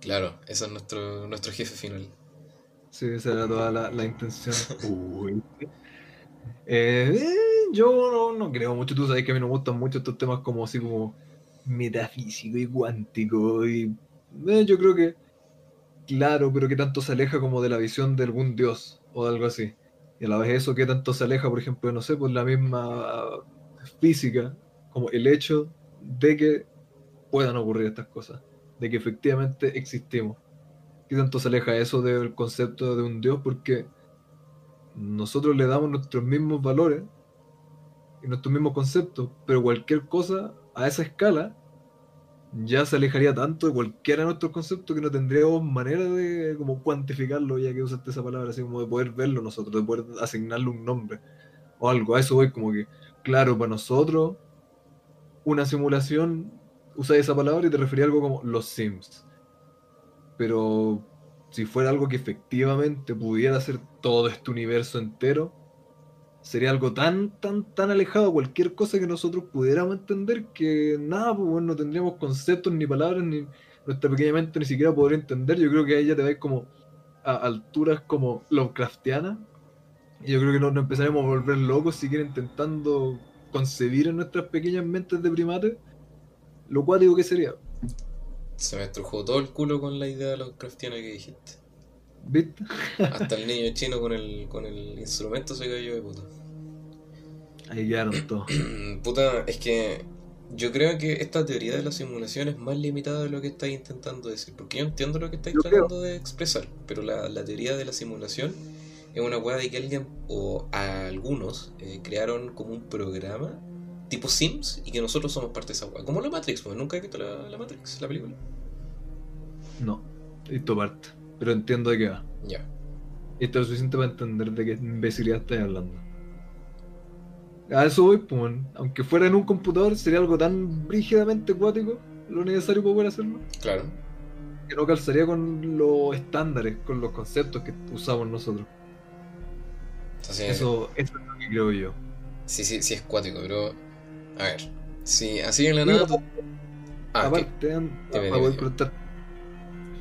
Speaker 2: Claro, ese es nuestro, nuestro jefe final.
Speaker 1: Sí, esa era toda la, intención. Uy. Eh, yo no, creo mucho, tú sabes que a mí me gustan mucho estos temas como así como metafísico y cuántico y eh, yo creo que claro, pero qué tanto se aleja como de la visión de algún dios o algo así. Y a la vez eso, qué tanto se aleja, por ejemplo, no sé, pues la misma física, como el hecho de que puedan ocurrir estas cosas, de que efectivamente existimos. ¿Qué tanto se aleja eso del concepto de un dios? Porque nosotros le damos nuestros mismos valores y nuestros mismos conceptos, pero cualquier cosa a esa escala ya se alejaría tanto de cualquiera de nuestros conceptos que no tendríamos manera de como cuantificarlo, ya que usaste esa palabra, así como de poder verlo nosotros, de poder asignarle un nombre o algo. A eso voy como que, claro, para nosotros, una simulación, usa esa palabra y te refería a algo como los Sims. Pero si fuera algo que efectivamente pudiera ser todo este universo entero, sería algo tan, tan, tan alejado de cualquier cosa que nosotros pudiéramos entender que nada, pues bueno, no tendríamos conceptos ni palabras, ni nuestra pequeña mente ni siquiera podría entender. Yo creo que ahí ya te ves como a alturas como Lovecraftianas. Y yo creo que nos, empezaremos a volver locos si quieren intentando concebir en nuestras pequeñas mentes de primates lo cual digo que sería.
Speaker 2: Se me estrujó todo el culo con la idea de Lovecraftiana que dijiste.
Speaker 1: ¿Viste?
Speaker 2: Hasta el niño chino con el, con el instrumento se cayó de puta.
Speaker 1: Ahí quedaron todos.
Speaker 2: puta, es que yo creo que esta teoría de la simulación es más limitada de lo que estáis intentando decir. Porque yo entiendo lo que estáis tratando de expresar, pero la, la, teoría de la simulación es una weá de que alguien o algunos eh, crearon como un programa tipo Sims y que nosotros somos parte de esa weá. Como la Matrix, pues nunca he visto la, la Matrix, la película.
Speaker 1: No, he visto parte pero entiendo de qué va.
Speaker 2: Ya.
Speaker 1: Y esto es suficiente para entender de qué imbecilidad estás hablando. A eso voy, pues, aunque fuera en un computador, sería algo tan brígidamente acuático lo necesario para poder hacerlo.
Speaker 2: Claro.
Speaker 1: que no calzaría con los estándares, con los conceptos que usamos nosotros. eso, eso es lo que creo yo.
Speaker 2: Sí, sí, sí es cuático, pero. A ver. Si así en la nada.
Speaker 1: Ah, aparte, para poder preguntar.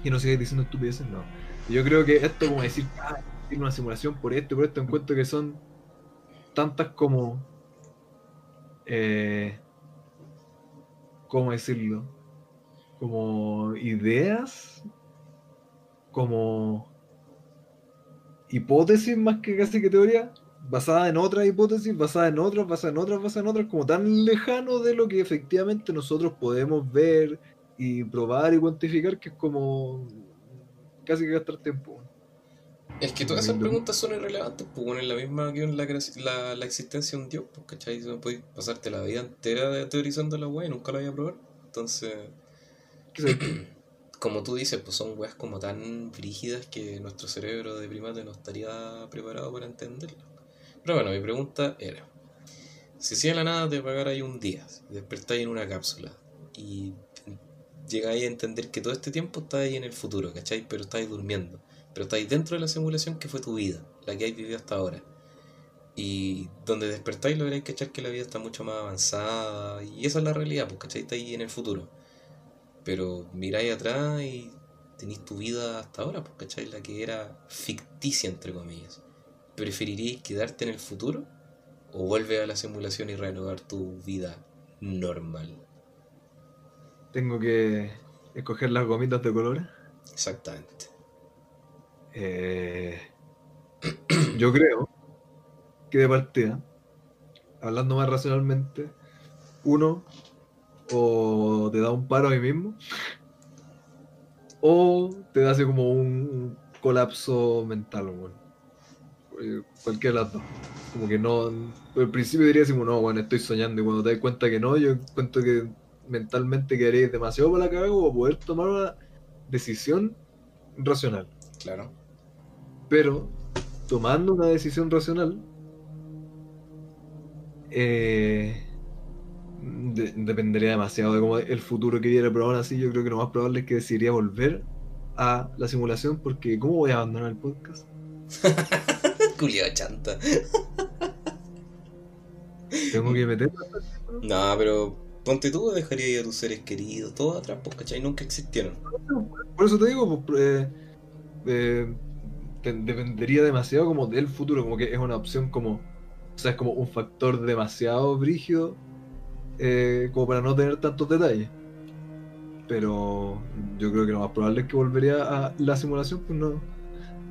Speaker 1: Y no sigas diciendo estupideces, no. Yo creo que esto, como decir, ah, tiene una simulación por esto y por esto, encuentro que son tantas como. Eh, ¿Cómo decirlo? Como ideas, como hipótesis más que casi que teoría, basada en otras hipótesis, basada en otras, basada en otras, basada en otras, como tan lejano de lo que efectivamente nosotros podemos ver y probar y cuantificar que es como casi que gastar tiempo.
Speaker 2: Es que todas esas preguntas son irrelevantes, pues bueno, es la misma que la, la, existencia de un dios, pues, ¿cachai? No puedes pasarte la vida entera teorizando la weá y nunca la voy a probar. Entonces, como tú dices, pues son weas como tan rígidas que nuestro cerebro de primate no estaría preparado para entenderlas. Pero bueno, mi pregunta era, si en la nada te pagarais un día, despertáis en una cápsula y llegáis a entender que todo este tiempo estáis en el futuro, ¿cachai? Pero estáis durmiendo, pero estáis dentro de la simulación que fue tu vida, la que hay vivido hasta ahora. Y donde despertáis lograréis cachar que la vida está mucho más avanzada y esa es la realidad, pues, ¿cachai? Estáis en el futuro. Pero miráis atrás y tenéis tu vida hasta ahora, pues, ¿cachai? La que era ficticia, entre comillas. ¿Preferiríais quedarte en el futuro o vuelve a la simulación y renovar tu vida normal?
Speaker 1: Tengo que escoger las gomitas de colores.
Speaker 2: Exactamente.
Speaker 1: Eh, yo creo que de partida, hablando más racionalmente, uno o te da un paro a mí mismo o te da así como un colapso mental, bueno. Eh, cualquier de las dos. Como que no. Al principio diría así, no, bueno, estoy soñando. Y cuando te das cuenta que no, yo cuento que mentalmente quedaréis demasiado para la cagada o poder tomar una decisión racional.
Speaker 2: Claro.
Speaker 1: Pero, tomando una decisión racional, eh, dependería demasiado de cómo el futuro que viera, pero aún así yo creo que lo más probable es que decidiría volver a la simulación porque ¿cómo voy a abandonar el podcast?
Speaker 2: Culio chanta.
Speaker 1: Tengo que meter.
Speaker 2: No, pero ponte tú, dejaría a tus seres queridos, todos atrás, pues, ¿cachai? Nunca existieron.
Speaker 1: Por eso te digo, pues, eh, eh, dependería demasiado como del futuro, como que es una opción como, o sea, es como un factor demasiado brígido eh, como para no tener tantos detalles. Pero yo creo que lo más probable es que volvería a la simulación, pues no.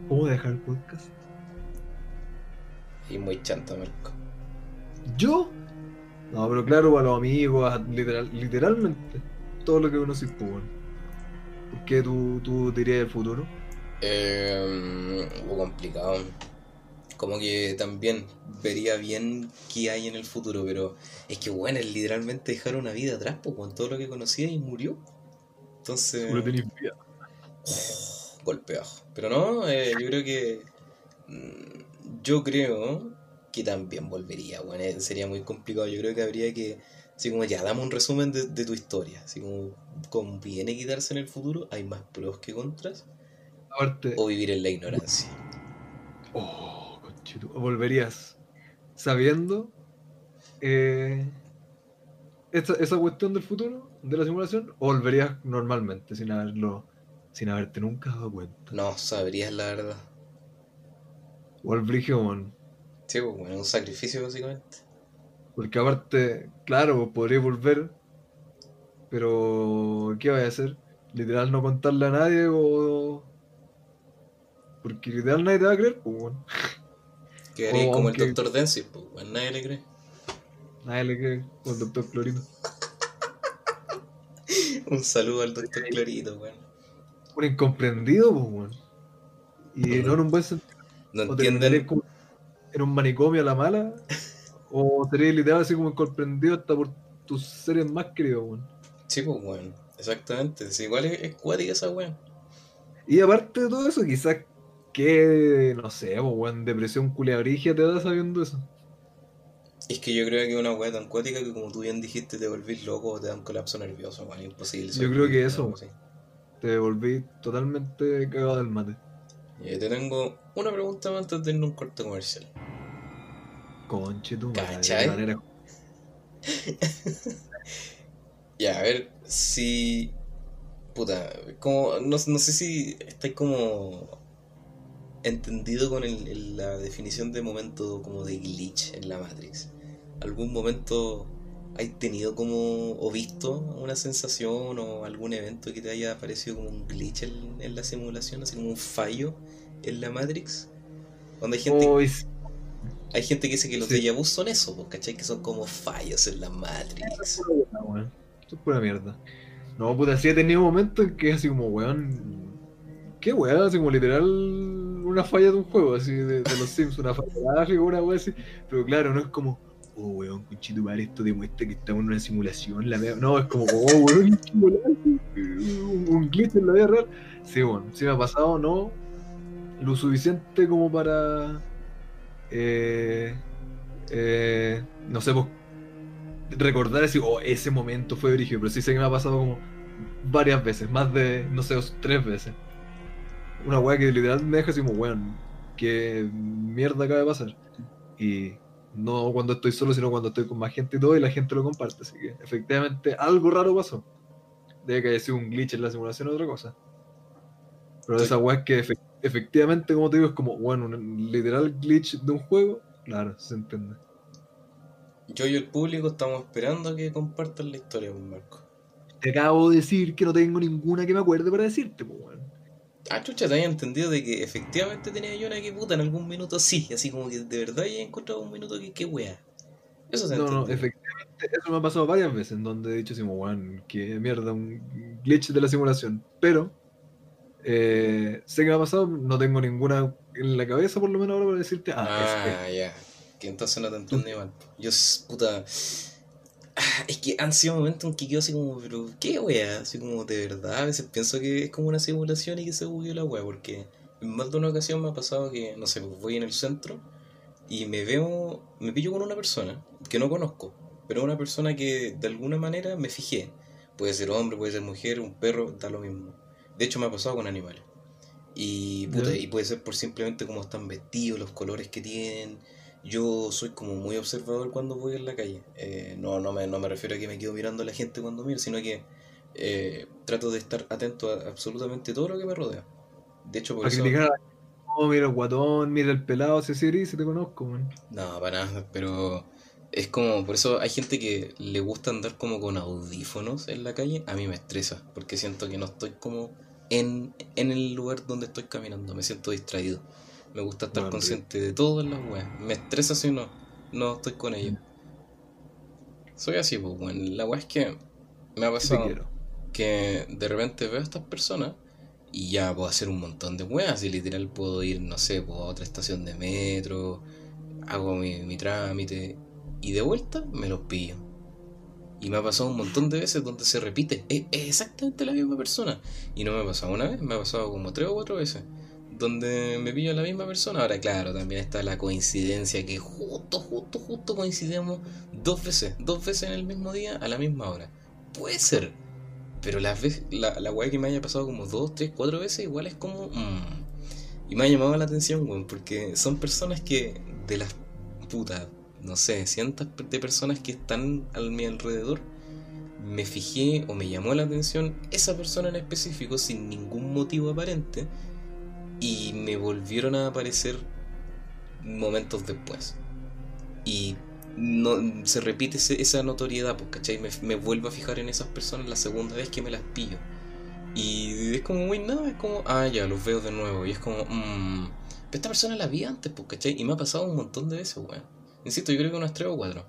Speaker 1: ¿Cómo dejar el podcast?
Speaker 2: Y muy chanta, Marco.
Speaker 1: ¿Yo? No, pero claro, a los amigos, literal, literalmente, todo lo que uno se pues, ¿Por qué tú, tú dirías el futuro?
Speaker 2: Eh, un poco complicado. Como que también vería bien qué hay en el futuro, pero es que bueno, es literalmente dejar una vida atrás, pues, con todo lo que conocía y murió. Entonces. vida. Oh, golpe bajo. Pero no, eh, yo creo que. Mm, yo creo que también volvería, bueno, eh, sería muy complicado. Yo creo que habría que, así como ya, dame un resumen de, tu historia. Así como conviene quitarse en el futuro, hay más pros que contras. O vivir en la ignorancia.
Speaker 1: Oh, volverías sabiendo eh, esa, cuestión del futuro, de la simulación, o volverías normalmente sin haberlo, sin haberte nunca dado cuenta.
Speaker 2: No, sabrías la verdad.
Speaker 1: O al
Speaker 2: Sí, pues, bueno, un sacrificio básicamente.
Speaker 1: Porque aparte, claro, podría volver, pero ¿qué vas a hacer? Literal no contarle a nadie o... Porque literal nadie te va a creer, pues bueno.
Speaker 2: Quedaría como el Doctor Densi, pues bueno, nadie le cree.
Speaker 1: Nadie le cree, o el Doctor Clorito.
Speaker 2: un saludo al Doctor Clorito, weón.
Speaker 1: Un incomprendido, pues bueno. Y no en un buen sentido.
Speaker 2: No entienden.
Speaker 1: Como en un manicomio a la mala. o sería literal así como incomprendido hasta por tus seres más queridos, weón.
Speaker 2: Sí, pues bueno, exactamente. igual es, es cuática esa weón.
Speaker 1: Y aparte de todo eso, quizás que, no sé, weón, depresión culeabrigia te da sabiendo eso.
Speaker 2: Es que yo creo que una weá tan cuática que como tú bien dijiste te volvís loco o te da un colapso nervioso, weón, imposible.
Speaker 1: Yo creo que eso. Te volví totalmente cagado del mate.
Speaker 2: Y te tengo una pregunta más antes de irnos a un corte comercial.
Speaker 1: Conche tu madre,
Speaker 2: ¿Cachai?
Speaker 1: de manera-
Speaker 2: Ya, a ver si. Puta, como. No, no sé si estáis como. Entendido con el- el- la definición de momento como de glitch en la Matrix. ¿Algún momento has tenido como. o visto una sensación o algún evento que te haya parecido como un glitch en, en la simulación, así como un fallo en la Matrix? Donde hay gente, hay gente que dice que los
Speaker 1: Sí.
Speaker 2: déjà vu son eso, pues, ¿cachai? Que son como fallos en la Matrix.
Speaker 1: Esto es pura mierda. No, puta, sí he tenido momentos en que así como, weón. ¿Qué weón? Así como literal una falla de un juego, así de, los Sims, una falla gráfica, una weón así. Pero claro, no es como, oh weón, conchito madre, esto demuestra que estamos en una simulación. La mea-". No, es como, oh weón, un, un glitch en la vida real. Sí, bueno, sí me ha pasado, no lo suficiente como para. Eh, eh, no sé, pues recordar así, oh, ese momento fue brígido, pero sí sé que me ha pasado como varias veces, más de, no sé, tres veces. Una weá que literal me deja así como, weón, qué mierda acaba de pasar. Y no cuando estoy solo, sino cuando estoy con más gente y todo, y la gente lo comparte. Así que efectivamente algo raro pasó. Debe que haya sido un glitch en la simulación o otra cosa. Pero de
Speaker 2: Sí.
Speaker 1: esa weá que efe- efectivamente, como te digo, es como, bueno, un literal glitch de un juego, claro, se entiende.
Speaker 2: Yo y el público estamos esperando a que compartan la historia con Marco.
Speaker 1: Te acabo de decir que no tengo ninguna que me acuerde para decirte, pues, weón.
Speaker 2: Ah, chucha, te había entendido de que efectivamente tenía yo una que puta en algún minuto sí, así como que de verdad ya he encontrado un minuto que qué wea. Eso se
Speaker 1: No, no,
Speaker 2: entendió.
Speaker 1: efectivamente, eso me ha pasado varias veces, en donde he dicho así, weón, que mierda, un glitch de la simulación. Pero, eh, sé que me ha pasado, no tengo ninguna en la cabeza, por lo menos ahora, para decirte, ah, es
Speaker 2: Ah, ya. Que entonces no te entendí mal. Yo, puta. Es que han sido momentos en que quedo así como, pero ¿qué wea? Así como de verdad, a veces pienso que es como una simulación y que se bugueó la wea, porque en más de una ocasión me ha pasado que, no sé, pues voy en el centro y me veo, me pillo con una persona que no conozco, pero una persona que de alguna manera me fijé. Puede ser hombre, puede ser mujer, un perro, da lo mismo. De hecho me ha pasado con animales. Y, puta, y puede ser por simplemente cómo están vestidos, los colores que tienen. Yo soy como muy observador cuando voy en la calle. Eh, no, no, me, no me refiero a que me quedo mirando a la gente cuando miro, sino que eh, trato de estar atento a absolutamente todo lo que me rodea. De hecho, por
Speaker 1: para
Speaker 2: eso...
Speaker 1: criticar a no, mira el guatón, mira el pelado, si sí, si te conozco, weón.
Speaker 2: No, para nada, pero es como, por eso hay gente que le gusta andar como con audífonos en la calle, a mí me estresa, porque siento que no estoy como en, en el lugar donde estoy caminando, me siento distraído. Me gusta estar consciente de todo en las weas. Me estresa si no, no estoy con ellos. Soy así, pues, bueno. La wea es que me ha pasado que de repente veo a estas personas y ya puedo hacer un montón de weas y literal puedo ir, no sé, pues, a otra estación de metro, hago mi, mi trámite y de vuelta me los pillo. Y me ha pasado un montón de veces donde se repite, es exactamente la misma persona. Y no me ha pasado una vez, me ha pasado como tres o cuatro veces. Donde me pillo la misma persona. Ahora, claro, también está la coincidencia que justo, justo, justo coincidimos dos veces, dos veces en el mismo día a la misma hora. Puede ser, pero las veces, la, la weá que me haya pasado como dos, tres, cuatro veces, igual es como. mm. Y me ha llamado la atención, weón, porque son personas que de las putas, no sé, cientos de personas que están a mi alrededor, me fijé o me llamó la atención esa persona en específico sin ningún motivo aparente y me volvieron a aparecer momentos después. Y no, se repite esa notoriedad, pues, ¿cachai? Me, vuelvo a fijar en esas personas la segunda vez que me las pillo. Y es como, güey, nada, es como, ah, ya, los veo de nuevo. Y es como, mmm, esta persona la vi antes, pues, ¿cachai? Y me ha pasado un montón de veces, weón. Insisto, yo creo que unas tres o cuatro.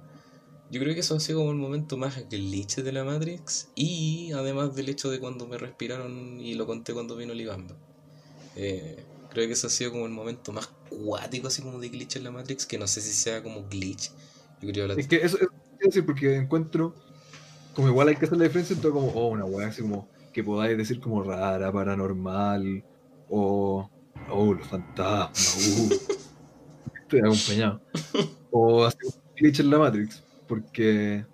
Speaker 2: Yo creo que eso ha sido como el momento más glitch de la Matrix. Y además del hecho de cuando me respiraron y lo conté cuando vino Libamba. Eh, creo que eso ha sido como el momento más cuático, así como de glitch en la Matrix. Que no sé si sea como glitch. Yo
Speaker 1: Es que eso, eso quiero decir porque encuentro, como igual hay que hacer la diferencia entre como, oh, una weá así como, que podáis decir como rara, paranormal, o, oh, los fantasmas, uh, estoy acompañado. O así un glitch en la Matrix, porque,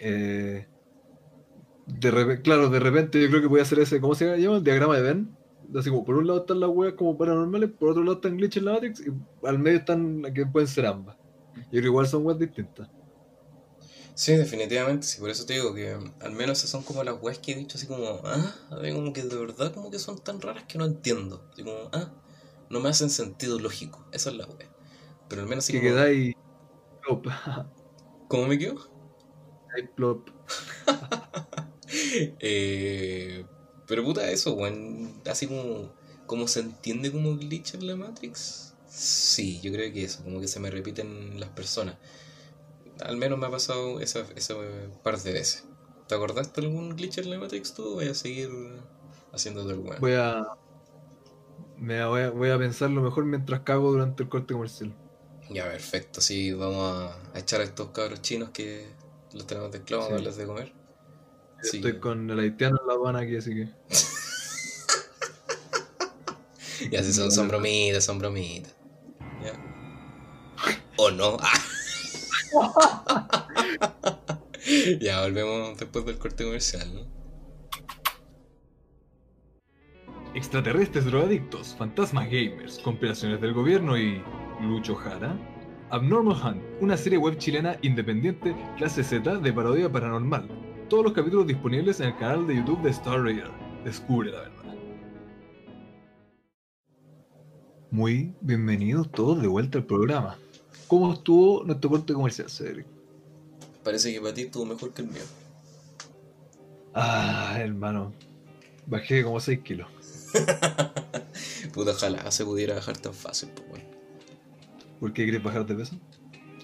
Speaker 1: eh, De repente, claro, de repente yo creo que voy a hacer ese, ¿cómo se llama? El diagrama de Venn. Así como por un lado están las weas como paranormales, por otro lado están glitches en la Matrix y al medio están que pueden ser ambas. Y igual son weas distintas.
Speaker 2: Sí, definitivamente, sí, por eso te digo que al menos esas son como las weas que he dicho así como, ah, como que de verdad como que son tan raras que no entiendo. Así como, ah, no me hacen sentido lógico. Esa es la wea. Pero al menos
Speaker 1: sí. Que como... ahí Plop.
Speaker 2: ¿Cómo me quedo?
Speaker 1: Ahí plop.
Speaker 2: eh, pero puta eso, weón. Así como, como se entiende como glitch en la Matrix. Sí, yo creo que eso, como que se me repiten las personas. Al menos me ha pasado esa, esa par de veces. ¿Te acordaste de algún glitch en la Matrix tú? Voy a seguir haciendo del
Speaker 1: bueno. Voy a, me voy a, voy a pensarlo mejor mientras cago durante el corte comercial.
Speaker 2: Ya, perfecto. Sí, vamos a, echar a estos cabros chinos que los tenemos de esclavos a darles de comer.
Speaker 1: Estoy con el haitiano en la Habana aquí, así que.
Speaker 2: y así son, son bromitas, son bromitas. ¿Ya? ¿O no? ya, volvemos después del corte comercial, ¿no?
Speaker 1: Extraterrestres drogadictos, fantasmas gamers, compilaciones del gobierno y Lucho Jara. Abnormal Hunt, una serie web chilena independiente clase Z de parodia paranormal. Todos los capítulos disponibles en el canal de YouTube de Star Raider. Descubre la verdad. Muy bienvenidos todos de vuelta al programa. ¿Cómo estuvo nuestro corte comercial, Cedric?
Speaker 2: Parece que para ti estuvo mejor que el mío.
Speaker 1: Ah, hermano. Bajé como 6 kilos.
Speaker 2: Puta, ojalá se pudiera bajar tan fácil, pues bueno.
Speaker 1: ¿Por qué quieres bajar de peso?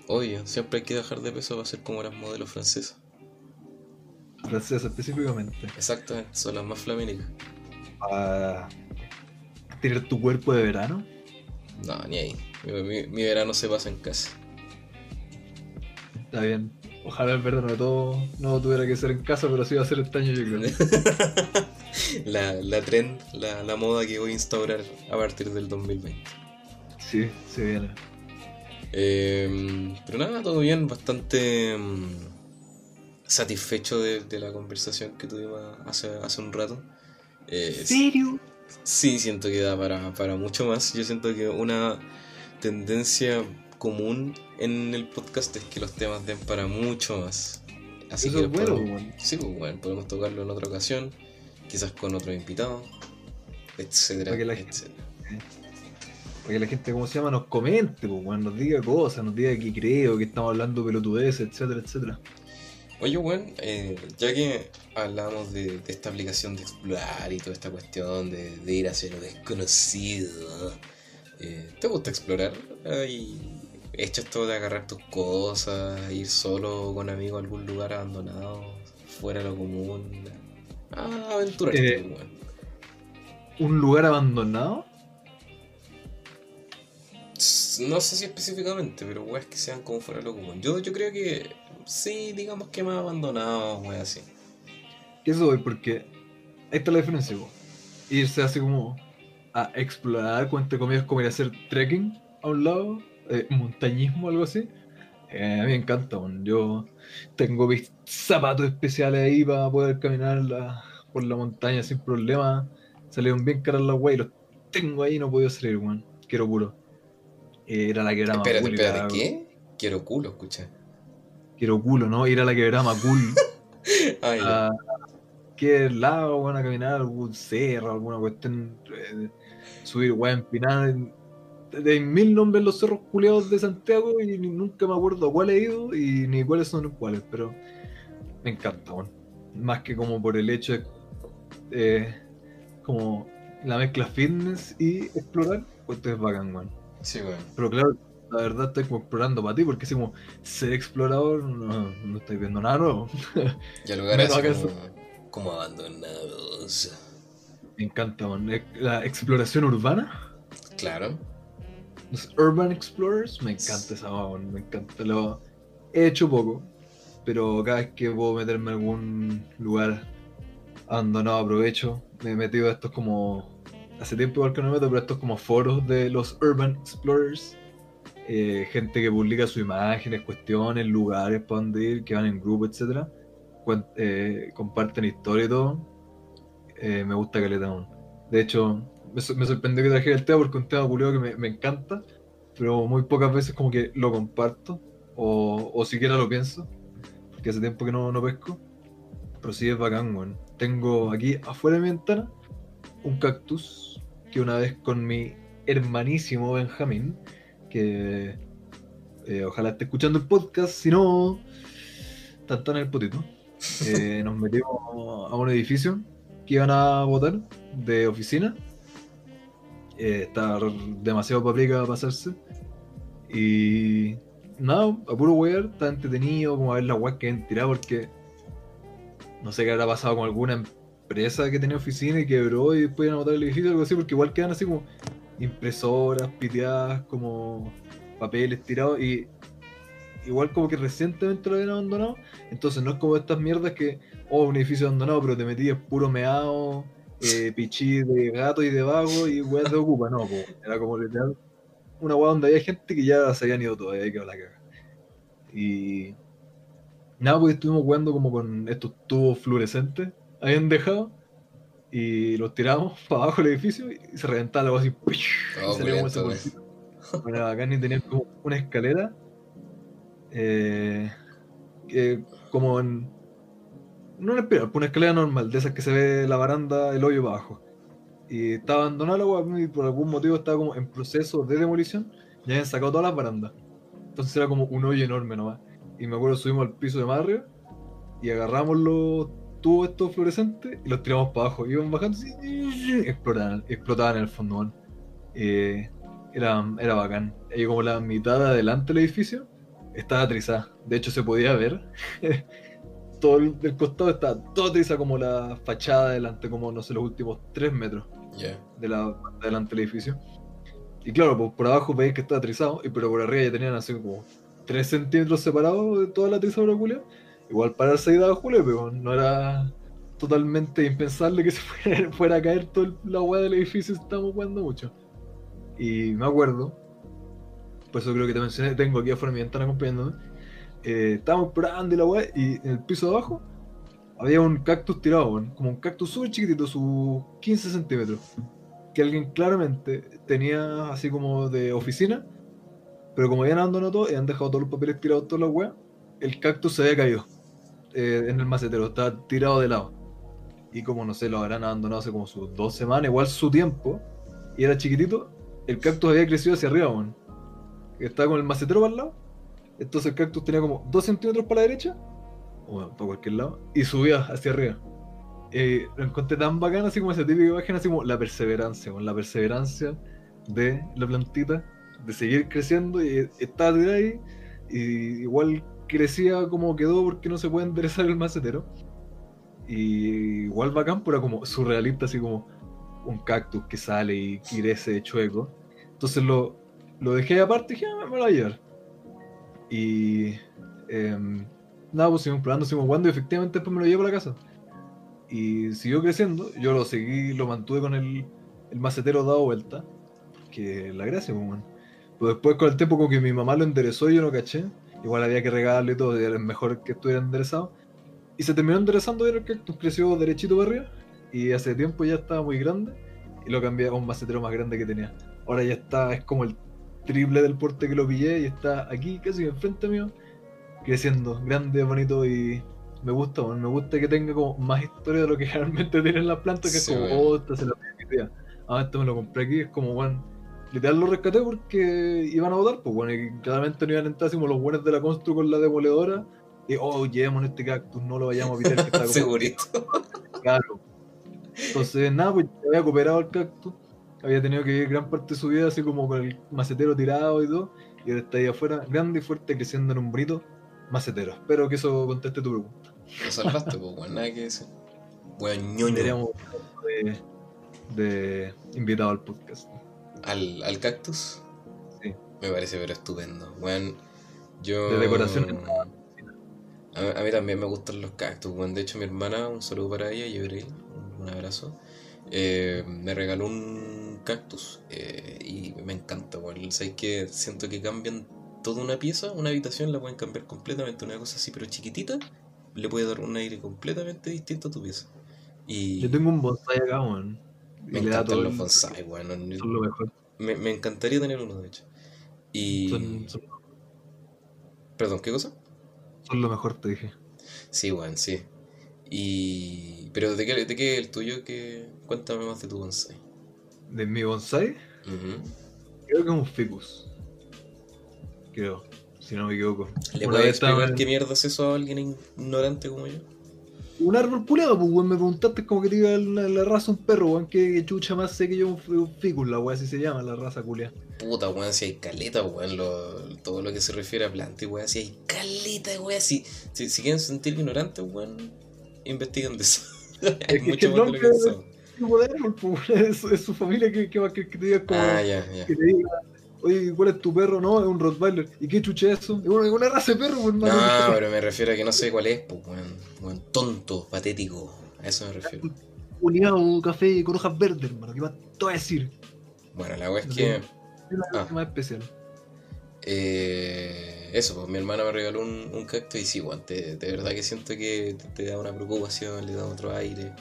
Speaker 2: Obvio, siempre hay que bajar de peso para ser como las modelos francesas.
Speaker 1: Francesas específicamente.
Speaker 2: Exactamente, son las más flamínicas.
Speaker 1: ¿Para tener tu cuerpo de verano?
Speaker 2: No, ni ahí. Mi, verano se pasa en casa.
Speaker 1: Está bien. Ojalá el verano de todo no tuviera que ser en casa, pero sí va a ser este año, yo creo.
Speaker 2: la, la trend, la, la moda que voy a instaurar a partir del 2020.
Speaker 1: Sí, se viene.
Speaker 2: Em, pero nada, todo bien, bastante em, satisfecho de, la conversación que tuvimos hace, hace un rato.
Speaker 1: Eh, ¿Serio?
Speaker 2: Sí, siento que da para, mucho más. Yo siento que una tendencia común en el podcast es que los temas den para mucho más. Así que bueno, sí, pues, bueno, podemos tocarlo en otra ocasión, quizás con otro invitado, etcétera, etcétera
Speaker 1: que la gente, ¿cómo se llama?, nos comente, pues, nos diga cosas, nos diga qué creo, que estamos hablando pelotudez, etcétera, etcétera.
Speaker 2: Oye, bueno, eh, ya que hablamos de, esta aplicación de explorar y toda esta cuestión de, ir hacia lo desconocido, eh, ¿te gusta explorar? ¿Hay hecho esto de agarrar tus cosas, ir solo con amigos a algún lugar abandonado, fuera de lo común? Ah, aventura. Eh,
Speaker 1: ¿Un lugar abandonado?
Speaker 2: No sé si específicamente, pero weas que sean como fuera lo común. Yo, yo creo que sí, digamos que me ha abandonado, weas así.
Speaker 1: Eso voy, porque ahí está la diferencia, Irse así como a explorar, con entre comillas, como ir a hacer trekking a un lado, eh, montañismo, algo así. Eh, a mí me encanta, yo tengo mis zapatos especiales ahí para poder caminar por la montaña sin problema. Salieron bien caras las weas y los tengo ahí y no he podido salir, weón. Quiero puro era la quebrada
Speaker 2: Espérate, Macul. Espérate, ¿qué? Quiero culo, escucha.
Speaker 1: Quiero culo, ¿no? Ir a la quebrada Macul. Ah, que el lago, van a caminar algún cerro, alguna cuestión, eh, subir, weón, empinar. De mil nombres los cerros culeados de Santiago y nunca me acuerdo a cuál he ido y ni cuáles son los cuáles, pero me encanta, weón. Más que como por el hecho de eh, como la mezcla fitness y explorar, pues es bacán, weón.
Speaker 2: Sí, bueno.
Speaker 1: Pero claro, la verdad estoy como explorando para ti, porque si como ser explorador no, no estoy viendo nada nuevo.
Speaker 2: Ya lugares como, como, abandonados.
Speaker 1: Me encanta, man. La exploración urbana.
Speaker 2: Claro.
Speaker 1: Los Urban Explorers, me encanta esa man, me encanta. Lo he hecho poco, pero cada vez que puedo meterme en algún lugar abandonado aprovecho. Me he metido a estos como hace tiempo igual que no me meto, pero estos como foros de los Urban Explorers. Eh, gente que publica sus imágenes, cuestiones, lugares para donde ir, que van en grupo, etc. eh, comparten historia y todo, eh, me gusta Caleta aún. De hecho, me, sorprendió que trajera el tema porque es un tema curioso que me, me, encanta, pero muy pocas veces como que lo comparto o, o siquiera lo pienso, porque hace tiempo que no, no pesco. Pero sí es bacán, weón. Tengo aquí afuera de mi ventana un cactus que una vez con mi hermanísimo Benjamín, que eh, ojalá esté escuchando el podcast, si no, está en el potito. Eh, nos metimos a un edificio que iban a votar de oficina. Eh, está demasiado paprika para pasarse. Y nada, a puro wear, está entretenido como a ver la weas que han tirado porque no sé qué habrá pasado con alguna empresa que tenía oficina y quebró y después iban a botar el edificio o algo así, porque igual quedan así como impresoras, piteadas, como papeles tirados y igual como que recientemente lo habían abandonado. Entonces no es como estas mierdas que, oh, un edificio abandonado, pero te metías puro meado, eh, pichí de gato y de vago y weá te ocupa, no, era como literal una weá donde había gente que ya se habían ido todavía, que la caga. Y nada, pues estuvimos jugando como con estos tubos fluorescentes, habían dejado, y los tiramos para abajo del edificio y se reventaba algo así. Oh, y como ese Bueno, acá ni tenía como una escalera, eh, como en. No una escalera, una escalera normal, de esas que se ve la baranda, el hoyo abajo. Y estaba abandonada la y por algún motivo estaba como en proceso de demolición. Ya habían sacado todas las barandas. Entonces era como un hoyo enorme nomás. Y me acuerdo subimos al piso de más y agarramos los tubos estos fluorescentes y los tiramos para abajo. Iban bajando y explotaban, explotaban en el fondo. Eh, era, era bacán. Y como la mitad de adelante del edificio estaba trizada. De hecho se podía ver. todo el, costado estaba todo trizado como la fachada adelante, como no sé, los últimos 3 metros de la adelante del edificio. Y claro, pues, por abajo veis que estaba trizado, y pero por arriba ya tenían así como 3 centímetros separados de toda la trizadura culia. Igual pararse ahí daba Julio, pero no era totalmente impensable que se fuera, a caer toda la hueá del edificio si estábamos jugando mucho. Y me acuerdo, por eso creo que te mencioné, tengo aquí afuera mi ventana acompañándome. Eh, estábamos probando y la weá, y en el piso de abajo había un cactus tirado, como un cactus súper chiquitito, sus 15 centímetros. Que alguien claramente tenía así como de oficina, pero como habían abandonado todo y han dejado todos los papeles tirados, toda la weá, el cactus se había caído eh, en el macetero, estaba tirado de lado. Y como no sé, lo habrán abandonado hace como sus dos semanas, igual su tiempo, y era chiquitito, el cactus había crecido hacia arriba. Estaba con el macetero para el lado. Entonces el cactus tenía como dos centímetros para la derecha, o para cualquier lado, y subía hacia arriba. Lo encontré tan bacán, así como esa típica imagen, así como la perseverancia, con la perseverancia de la plantita, de seguir creciendo y estaba ahí, y igual crecía como quedó porque no se puede enderezar el macetero. Y igual bacán, pero como surrealista, así como un cactus que sale y crece chueco. Entonces lo, lo dejé aparte y dije, ah, me, lo voy a llevar. Y em, nada, pues seguimos probando, seguimos jugando y efectivamente después me lo llevo a la casa. Y siguió creciendo, yo lo seguí, lo mantuve con el, el macetero dado vuelta. Que la gracia, pues, Pues después con el tiempo como que mi mamá lo enderezó yo no caché. Igual había que regalarle y todo, y era mejor que estuviera enderezado. Y se terminó enderezando y el cactus creció derechito para arriba. Y hace tiempo ya estaba muy grande. Y lo cambié a un macetero más grande que tenía. Ahora ya está, es como el triple del porte que lo pillé y está aquí casi enfrente mío. Creciendo, grande, bonito y me gusta, me gusta que tenga como más historia de lo que realmente tienen las plantas, que es como, oh, esta se la idea. Ah, esto me lo compré aquí, es como, bueno, literal lo rescaté porque iban a votar, pues bueno, y claramente no iban a entrar como los buenos de la constru con la demoledora. Y oh, llevemos este cactus, no lo vayamos a pitar que está
Speaker 2: Segurito.
Speaker 1: Claro. Entonces, nada, pues había cooperado el cactus. Había tenido que vivir gran parte de su vida así como con el macetero tirado y todo. Y ahora está ahí afuera, grande y fuerte, creciendo en un bonito macetero. Espero que eso conteste tu pregunta.
Speaker 2: Lo salvaste, pues, nada que decir. Buen ñoño.
Speaker 1: De, de invitado al podcast
Speaker 2: al, al cactus.
Speaker 1: Sí.
Speaker 2: Me parece pero estupendo. Bueno, yo...
Speaker 1: De decoración.
Speaker 2: A, mí también me gustan los cactus. Bueno, de hecho, mi hermana, un saludo para ella, Yebril, un abrazo. Eh, me regaló un cactus eh, y me encanta. Bueno, ¿sabes que Siento que cambian toda una pieza, una habitación, la pueden cambiar completamente. Una cosa así, pero chiquitita, le puede dar un aire completamente distinto a tu pieza. Y
Speaker 1: Yo tengo un bonsai acá, weón. Y
Speaker 2: me
Speaker 1: le da todo
Speaker 2: encantan los bonsai, weón.
Speaker 1: Son lo mejor.
Speaker 2: Me, me encantaría tener uno, de hecho. Y...
Speaker 1: Son, son,
Speaker 2: Perdón, ¿qué cosa?
Speaker 1: son lo mejor, te dije.
Speaker 2: Sí, weón, sí. Y... Pero ¿de qué, de qué es el tuyo? que Cuéntame más de tu bonsai.
Speaker 1: De mi bonsai, creo que es un ficus. Creo, si no me equivoco.
Speaker 2: ¿Le puedes explicar
Speaker 1: en-
Speaker 2: qué mierda es eso a alguien ignorante como yo?
Speaker 1: Un árbol puleado, pues, weón. Me preguntaste como que te diga la, la raza un perro, weón. ¿Qué chucha más sé que yo un, un ficus, la weá así se llama, la raza culia.
Speaker 2: Puta, weón, si hay caleta, weón, lo- todo lo que se refiere a planta y weón, si hay caleta, weón, si, si, si quieren sentir ignorantes, weón, investiguen de eso. hay
Speaker 1: Es que- que
Speaker 2: mucho más de lo que
Speaker 1: árbol, pues, weón. Es, es su familia que, que, que, que te diga como.
Speaker 2: Ah, ya, ya.
Speaker 1: Que te diga, oye, ¿cuál es tu perro? No, es un Rottweiler. ¿Y qué chucha es eso? Es una, raza de perro, pues,
Speaker 2: No,
Speaker 1: hermano.
Speaker 2: pero me refiero a que no sé cuál es, pues, weón, tonto, patético, a eso me refiero.
Speaker 1: Culeado, café con hojas verdes, hermano. ¿Qué voy a decir?
Speaker 2: Bueno, la weón es que,
Speaker 1: Es la
Speaker 2: Ah.
Speaker 1: cosa más especial.
Speaker 2: eh, eso, pues mi hermana me regaló un, un cactus y sí, weón, de verdad que siento que te, te da una preocupación, le da otro aire.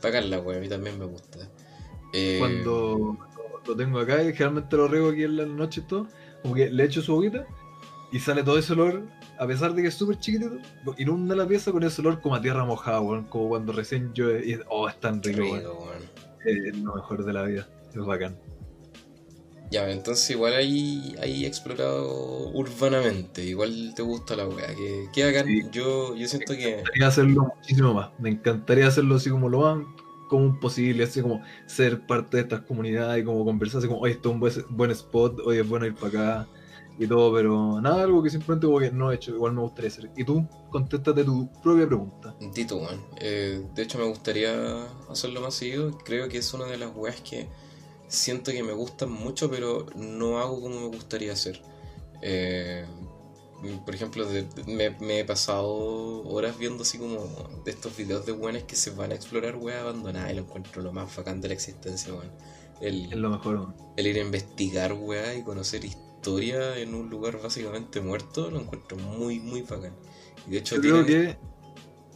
Speaker 2: Pagarla, weón, a mí también me gusta. Eh,
Speaker 1: Cuando lo tengo acá y generalmente lo riego aquí en la noche y todo, como que le echo su boquita y sale todo ese olor, a pesar de que es súper chiquitito, inunda la pieza con ese olor como a tierra mojada, weón, como cuando recién llueve y oh, es tan rico, weón.
Speaker 2: rico, weón.
Speaker 1: Es lo mejor de la vida, es bacán.
Speaker 2: Ya, entonces igual hay, hay explorado urbanamente, igual te gusta la weá, que, que hagan,
Speaker 1: Sí.
Speaker 2: yo, yo siento que...
Speaker 1: Me encantaría hacerlo muchísimo más, me encantaría hacerlo así como lo más común posible, así como ser parte de estas comunidades y como conversar, así como, oye, esto es un buen, buen spot, oye, es bueno ir para acá y todo, pero nada, algo que simplemente como que no he hecho, igual me gustaría hacer. Y tú, contéstate tu propia pregunta.
Speaker 2: Tito, weón. Eh, de hecho, me gustaría hacerlo más seguido. Creo que es una de las weas que siento que me gustan mucho, pero no hago como me gustaría hacer. Eh, por ejemplo, de- me, me he pasado horas viendo así como de estos videos de weones que se van a explorar weas abandonadas y lo encuentro lo más bacán de la existencia, weón. El,
Speaker 1: Es lo mejor, weón.
Speaker 2: el ir a investigar weas y conocer historia en un lugar básicamente muerto, lo encuentro muy, muy bacán. Y de hecho,
Speaker 1: Yo creo
Speaker 2: tienen-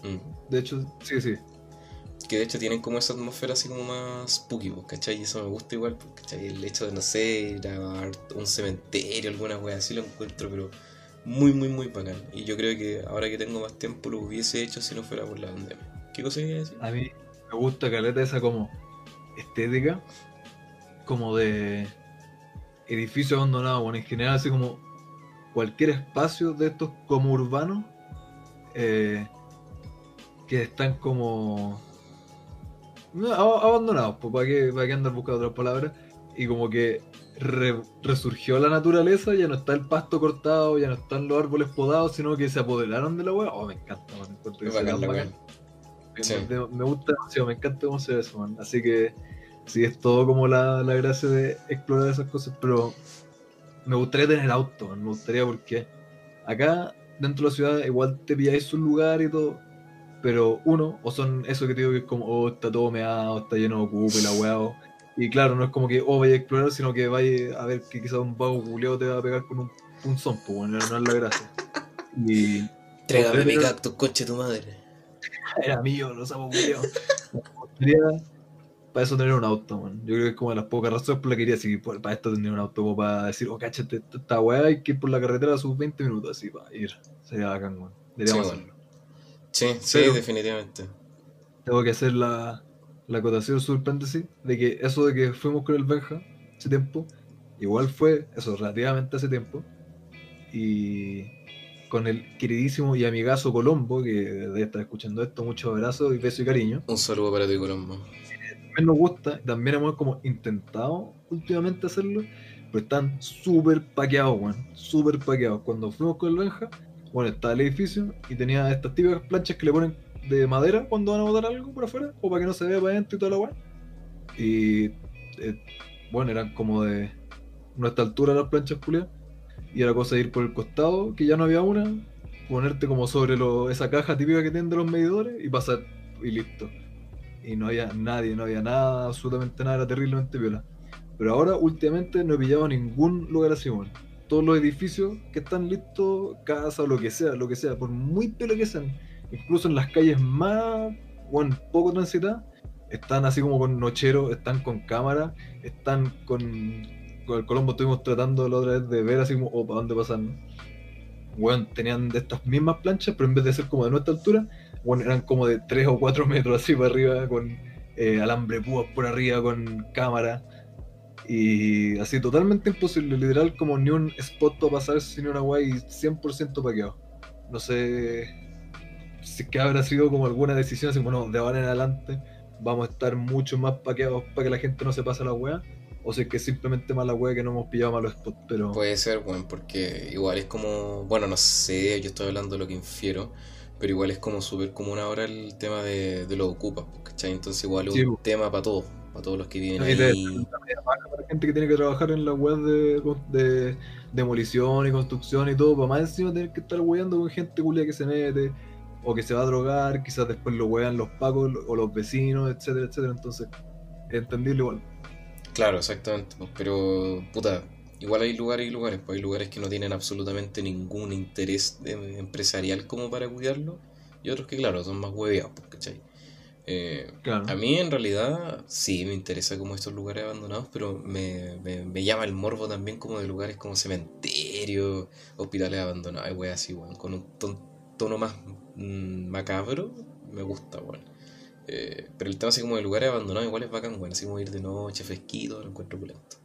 Speaker 1: que,
Speaker 2: Mm.
Speaker 1: de hecho, sí, sí.
Speaker 2: que de hecho tienen como esa atmósfera así como más spooky, pues, ¿cachai? Y eso me gusta igual, pues, ¿cachai? El hecho de, no sé, ir a un cementerio, alguna wea así lo encuentro, pero muy, muy, muy bacán. Y yo creo que ahora que tengo más tiempo lo hubiese hecho si no fuera por la pandemia. ¿Qué cosa iba a decir?
Speaker 1: A mí me gusta caleta esa como estética, como de edificio abandonado, bueno, en general así como cualquier espacio de estos como urbanos eh, que están como abandonados, pues para qué, para qué andar buscando otras palabras, y como que re- resurgió la naturaleza, ya no está el pasto cortado, ya no están los árboles podados, sino que se apoderaron de la weá. Oh, me encanta, man, encuentro que
Speaker 2: bacán
Speaker 1: bacán. Me-
Speaker 2: Sí.
Speaker 1: Me, me gusta demasiado, me encanta cómo se ve eso, man. Así que sí, es todo como la, la gracia de explorar esas cosas, pero me gustaría tener auto, man. me gustaría porque acá dentro de la ciudad igual te pilláis su lugar y todo, pero uno, o son eso que te digo que es como, oh, está todo meado, está lleno de ocupa y la o- y claro, no es como que, oh, vaya a explorar, sino que vaya a ver que quizás un vago culiao te va a pegar con un punzón, pues bueno, no es la gracia. Y
Speaker 2: Trégame mi cactus, coche tu madre.
Speaker 1: era mío, los amo gustaría para eso tener un auto, man. Yo creo que es como de las pocas razones por las que quería así, por- para esto tener un auto, como para decir, oh, cáchate, esta- weá hay que ir por la carretera a sus 20 minutos, así, para ir. Sería bacán, man. Deberíamos
Speaker 2: Sí,
Speaker 1: hacerlo.
Speaker 2: Sí, sí, definitivamente.
Speaker 1: Tengo que hacer la, la acotación super paréntesis de que eso de que fuimos con el Benja hace tiempo, igual fue, eso, relativamente hace tiempo, y con el queridísimo y amigazo Colombo, que debe estar escuchando esto, muchos abrazos y besos y cariño.
Speaker 2: Un saludo para ti, Colombo.
Speaker 1: también nos gusta, también hemos como intentado últimamente hacerlo, pero están súper paqueados, weón, súper paqueados. Cuando fuimos con el Benja, bueno, estaba el edificio y tenía estas típicas planchas que le ponen de madera cuando van a botar algo por afuera, o para que no se vea para adentro y toda la weá. Y eh, bueno, eran como de nuestra altura las planchas culiadas, y era cosa de ir por el costado, que ya no había una, ponerte como sobre lo- esa caja típica que tienen de los medidores y pasar y listo y no había nadie, no había nada, absolutamente nada, era terriblemente viola. Pero ahora, últimamente, no he pillado ningún lugar así, weón. Todos los edificios que están listos, casa lo que sea, lo que sea, por muy pelo que sean, incluso en las calles más, bueno, poco transitadas, están así como con nocheros, están con cámara, están con, con el Colombo estuvimos tratando la otra vez de ver así como, oh, ¿para dónde pasan? Bueno, tenían de estas mismas planchas, pero en vez de ser como de nuestra altura, bueno, eran como de 3 o 4 metros así para arriba, con eh, alambre púas por arriba, con cámara. Y así totalmente imposible, literal como ni un spot para pasar sin una guay 100% paqueado. No sé si es que habrá sido como alguna decisión así, bueno, de ahora en adelante vamos a estar mucho más paqueados para que la gente no se pase la wea. O si es que simplemente mala wea que no hemos pillado malos spots, pero...
Speaker 2: Puede ser, bueno, porque igual es como... Bueno, no sé, yo estoy hablando de lo que infiero, pero igual es como súper común ahora el tema de, de los ocupas, ¿cachai? Entonces igual es un tema para todos, para todos los que viven ahí.
Speaker 1: Para la gente que tiene que trabajar en la web de, de, demolición y construcción y todo, para más encima tener que estar weando con gente culia que se mete o que se va a drogar, quizás después lo wean los pacos o los vecinos, etcétera, etcétera. Entonces, es entendible igual.
Speaker 2: Claro, exactamente. Pero, puta, igual hay lugares y lugares. Pues hay lugares que no tienen absolutamente ningún interés empresarial como para cuidarlo. Y otros que, claro, son más hueveados, pues, ¿cachai? Eh, A mí en realidad sí me interesa como estos lugares abandonados, pero me, me, llama el morbo también como de lugares como cementerios, hospitales abandonados, wey así, bueno, con un tono más Mm, macabro, me gusta, bueno. Eh, pero el tema así como de lugares abandonados igual es bacán, bueno, así como ir de noche, fresquito, lo encuentro opulento.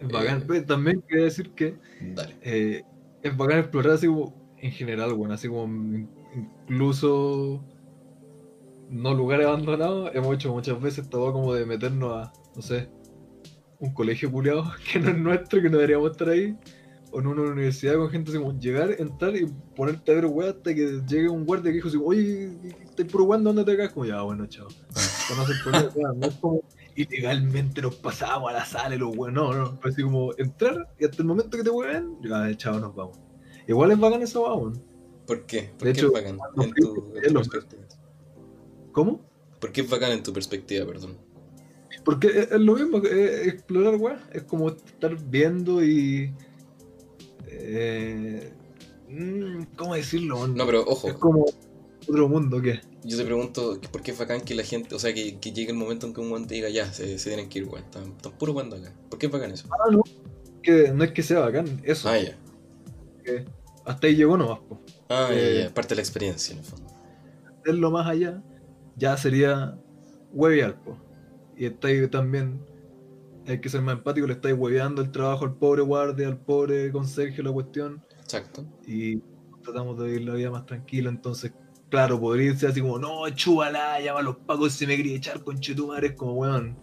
Speaker 1: Es bacán, eh, también quiero decir que eh, es bacán explorar así como en general, bueno, así como incluso no lugares abandonados, hemos hecho muchas veces todo como de meternos a, no sé, un colegio culiado que no es nuestro, que no deberíamos estar ahí o en una universidad con gente así como llegar, entrar y ponerte a ver weá hasta que llegue un guardia que dijo así, oye, estoy puro weón, ¿dónde te caes? Como ya, bueno, chao. Problema, no es como ilegalmente nos pasábamos a la sala y los weón, no, no, fue así como entrar y hasta el momento que te weón, ya, chao, nos vamos. Igual es bacán eso, vamos.
Speaker 2: ¿Por qué? ¿Por qué es bacán en tu, perspectiva?
Speaker 1: ¿Cómo?
Speaker 2: ¿Por qué es bacán en tu perspectiva, perdón?
Speaker 1: Porque es, lo mismo, es explorar, weón, es como estar viendo y eh, mm, ¿Cómo decirlo?
Speaker 2: No, pero ojo.
Speaker 1: Es como otro mundo, ¿qué?
Speaker 2: Yo te pregunto, ¿por qué es bacán que la gente, o sea, que, llegue el momento en que un guante diga, ya, se, tienen que ir, weón, están, puro jugando acá? ¿Por qué es bacán eso?
Speaker 1: Ah, no, que no es que sea bacán, eso.
Speaker 2: Ah, ya.
Speaker 1: hasta ahí llegó nomás, po.
Speaker 2: Ah, ya, eh, ya, parte de la experiencia, en el fondo.
Speaker 1: Hacerlo más allá, ya sería hueviar, po. Y está ahí también hay que ser más empático, le estáis hueveando el trabajo al pobre guardia, al pobre conserje, la cuestión.
Speaker 2: Exacto.
Speaker 1: Y tratamos de vivir la vida más tranquila, entonces, claro, podría ser así como, no, chúbala, llama a los pacos si me quería echar con chetumares, como weón.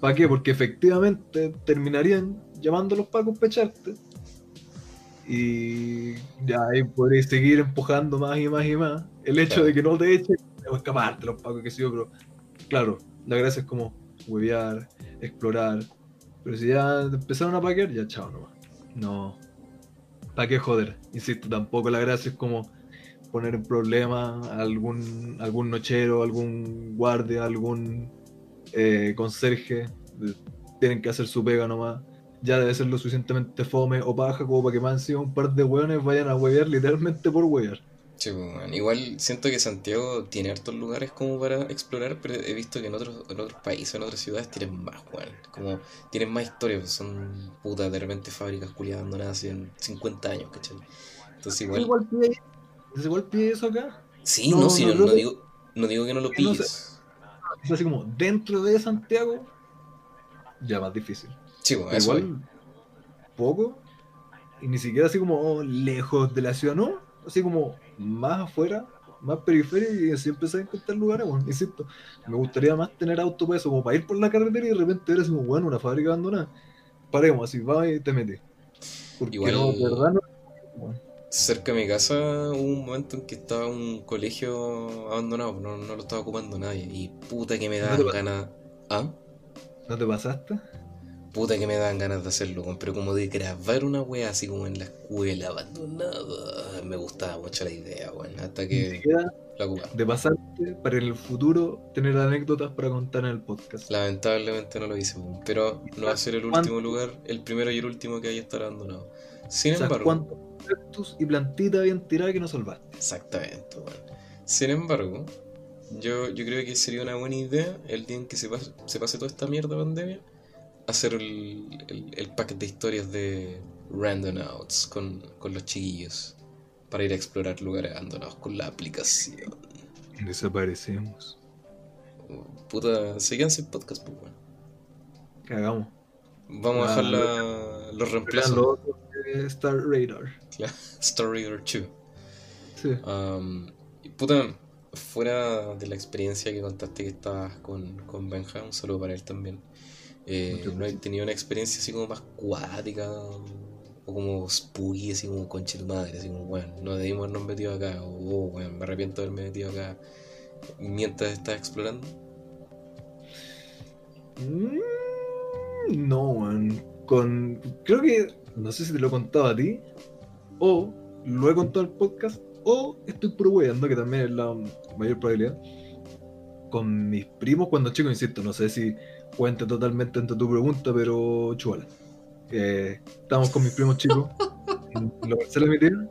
Speaker 1: ¿Para qué? Porque efectivamente terminarían llamando a los pacos para echarte. Y ya ahí podréis seguir empujando más y más y más. El hecho de que no te echen, escaparte los pacos, que sí, pero claro, la gracia es como huevear, explorar. Pero si ya empezaron a paquear, ya chao nomás. No. ¿Para qué joder? Insisto, tampoco la gracia es como poner en problema a algún, algún nochero, algún guardia, algún eh, conserje. Tienen que hacer su pega nomás. Ya debe ser lo suficientemente fome o paja como para que más encima un par de hueones vayan a huevear literalmente por huevear.
Speaker 2: Pues, igual siento que Santiago tiene hartos lugares como para explorar, pero he visto que en otros, en otros países, en otras ciudades tienen más, weón. Como tienen más historias, pues, son putas de repente fábricas culiadas abandonadas en 50 años, ¿cachai? Entonces igual.
Speaker 1: ¿Igual pide, igual pide eso acá?
Speaker 2: Sí, no, no, no, digo, no digo que no lo pilles.
Speaker 1: es así como dentro de Santiago, ya más difícil.
Speaker 2: Sí, bueno,
Speaker 1: igual poco, y ni siquiera así como lejos de la ciudad, no, así como más afuera, más periferia y así empecé a encontrar lugares, bueno, insisto, me gustaría más tener auto para eso, como para ir por la carretera y de repente ver así como, bueno, una fábrica abandonada. Paremos, así, va y te metes.
Speaker 2: Porque Igual, no, verdad no... Cerca de mi casa hubo un momento en que estaba un colegio abandonado, no, no lo estaba ocupando nadie. Y puta que me daban ganas. ¿Ah?
Speaker 1: ¿No te pasaste?
Speaker 2: Puta que me dan ganas de hacerlo, pero como de grabar una wea así como en la escuela abandonada. Me gustaba mucho la idea, weón. Hasta que
Speaker 1: la De pasarte para el futuro tener anécdotas para contar en el podcast.
Speaker 2: Lamentablemente no lo hice, pero no va a ser el último lugar, el primero y el último que haya estar abandonado. Sin embargo.
Speaker 1: ¿Cuántos y plantitas habían tirado que no salvaste?
Speaker 2: Exactamente, weón. Sin embargo, yo, yo creo que sería una buena idea el día en que se pase, se pase toda esta mierda pandemia, hacer el, el, pack de historias de Randonauts con, con los chiquillos para ir a explorar lugares abandonados con la aplicación.
Speaker 1: Desaparecemos.
Speaker 2: Puta, quedan sin podcast, pues bueno.
Speaker 1: Cagamos.
Speaker 2: Vamos a dejar la, los reemplazos.
Speaker 1: Star Radar.
Speaker 2: Star Radar 2.
Speaker 1: Sí.
Speaker 2: Um, puta, fuera de la experiencia que contaste que estabas con, con Benja, un saludo para él también. Eh, ¿No he tenido una experiencia así como más cuática o como spooky, así como conche tu madre? Así como, bueno, no debimos habernos metido acá, o oh, bueno, me arrepiento de haberme metido acá mientras estás explorando.
Speaker 1: Mm, no, man. Con. Creo que. No sé si te lo he contado a ti. O lo he contado el podcast o estoy puro que también es la mayor probabilidad. Con mis primos cuando chicos, insisto, no sé si cuente totalmente entre tu pregunta, pero chuala. Eh, estamos con mis primos chicos en la parcela de mi tía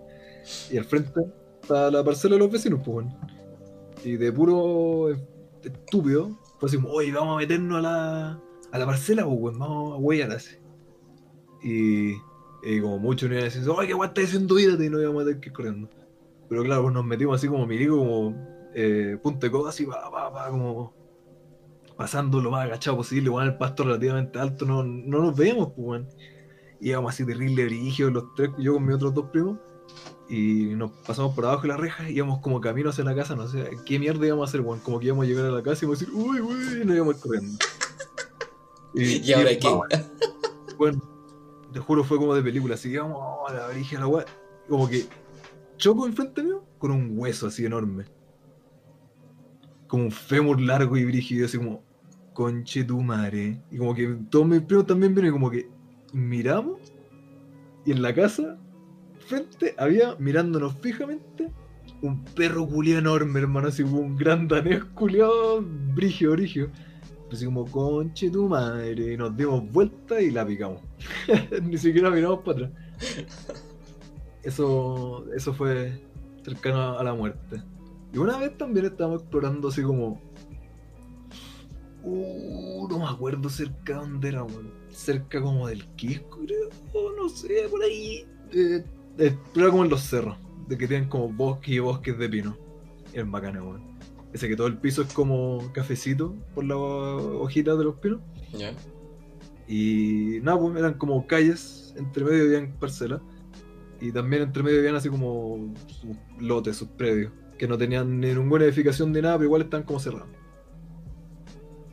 Speaker 1: y al frente está la parcela de los vecinos, pues bueno. Y de puro estúpido, fue así como, oye, vamos a meternos a la, a la parcela, pues bueno, vamos a huellar así. Y, y como muchos niños dicen, oye, ¿qué guay estás haciendo vida? Y no íbamos a tener que ir corriendo. Pero claro, pues nos metimos así como milico, como eh, punto de coda, así, va, va, va, como pasando lo más agachado posible, bueno, el pasto relativamente alto, no, no nos veíamos, pues, bueno. Íbamos así terrible brígidos los tres, yo con mis otros dos primos, y nos pasamos por abajo de la reja, íbamos como camino hacia la casa, no sé, ¿qué mierda íbamos a hacer, bueno? Como que íbamos a llegar a la casa y íbamos a decir, uy, uy, y nos íbamos corriendo.
Speaker 2: Y, ahora qué?
Speaker 1: Bueno, te juro, fue como de película, así íbamos a la brigia, la weá, como que choco enfrente mío con un hueso así enorme. Como un fémur largo y brígido, así como, conche tu madre. Y como que todos mis primos también vienen y como que miramos y en la casa, frente, había, mirándonos fijamente, un perro culiado enorme, hermano, así como un gran danés culiado, brigio, brigio. Así como, conche tu madre. Y nos dimos vuelta y la picamos. Ni siquiera miramos para atrás eso, eso fue cercano a la muerte. Y una vez también estábamos explorando así como. Uh, no me acuerdo cerca de dónde era, Cerca como del Quisco, creo. no sé, por ahí. Eh, explora como en los cerros. De que tienen como bosques y bosques de pino. Es bacana, weón. Ese que todo el piso es como cafecito por la hojita de los pinos. Y nada, pues eran como calles, entre medio habían parcelas. Y también entre medio habían así como sus lotes, sus predios, que no tenían ni ninguna edificación ni nada, pero igual están como cerrados.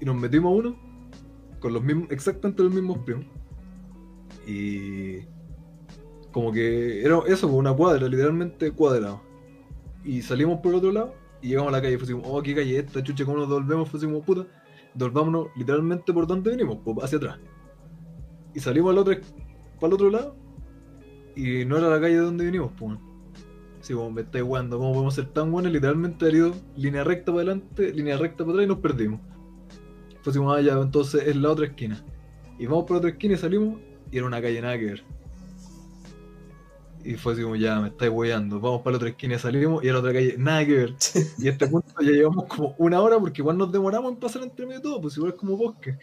Speaker 1: Y nos metimos a uno, con los mismos, exactamente los mismos primos. Y como que era eso, una cuadra, literalmente cuadrado. Y salimos por el otro lado y llegamos a la calle y fue oh, qué calle esta, chucha, ¿cómo nos devolvemos? Fue como, puta, devolvámonos literalmente por donde venimos, pues, hacia atrás. Y salimos al otro, para el otro lado y no era la calle de donde vinimos, pues. Si como me estáis jugando, ¿cómo podemos ser tan buenos? Literalmente haber ido línea recta para adelante, línea recta para atrás y nos perdimos. Como, ah, ya, entonces es la otra esquina. Y vamos por otra esquina y salimos y era una calle nada que ver. Y fue así como, ya, me estáis hueando. Vamos para la otra esquina y salimos y era otra calle nada que ver. y a este punto ya llevamos como una hora porque igual nos demoramos en pasar entre medio de todo, pues igual es como bosque.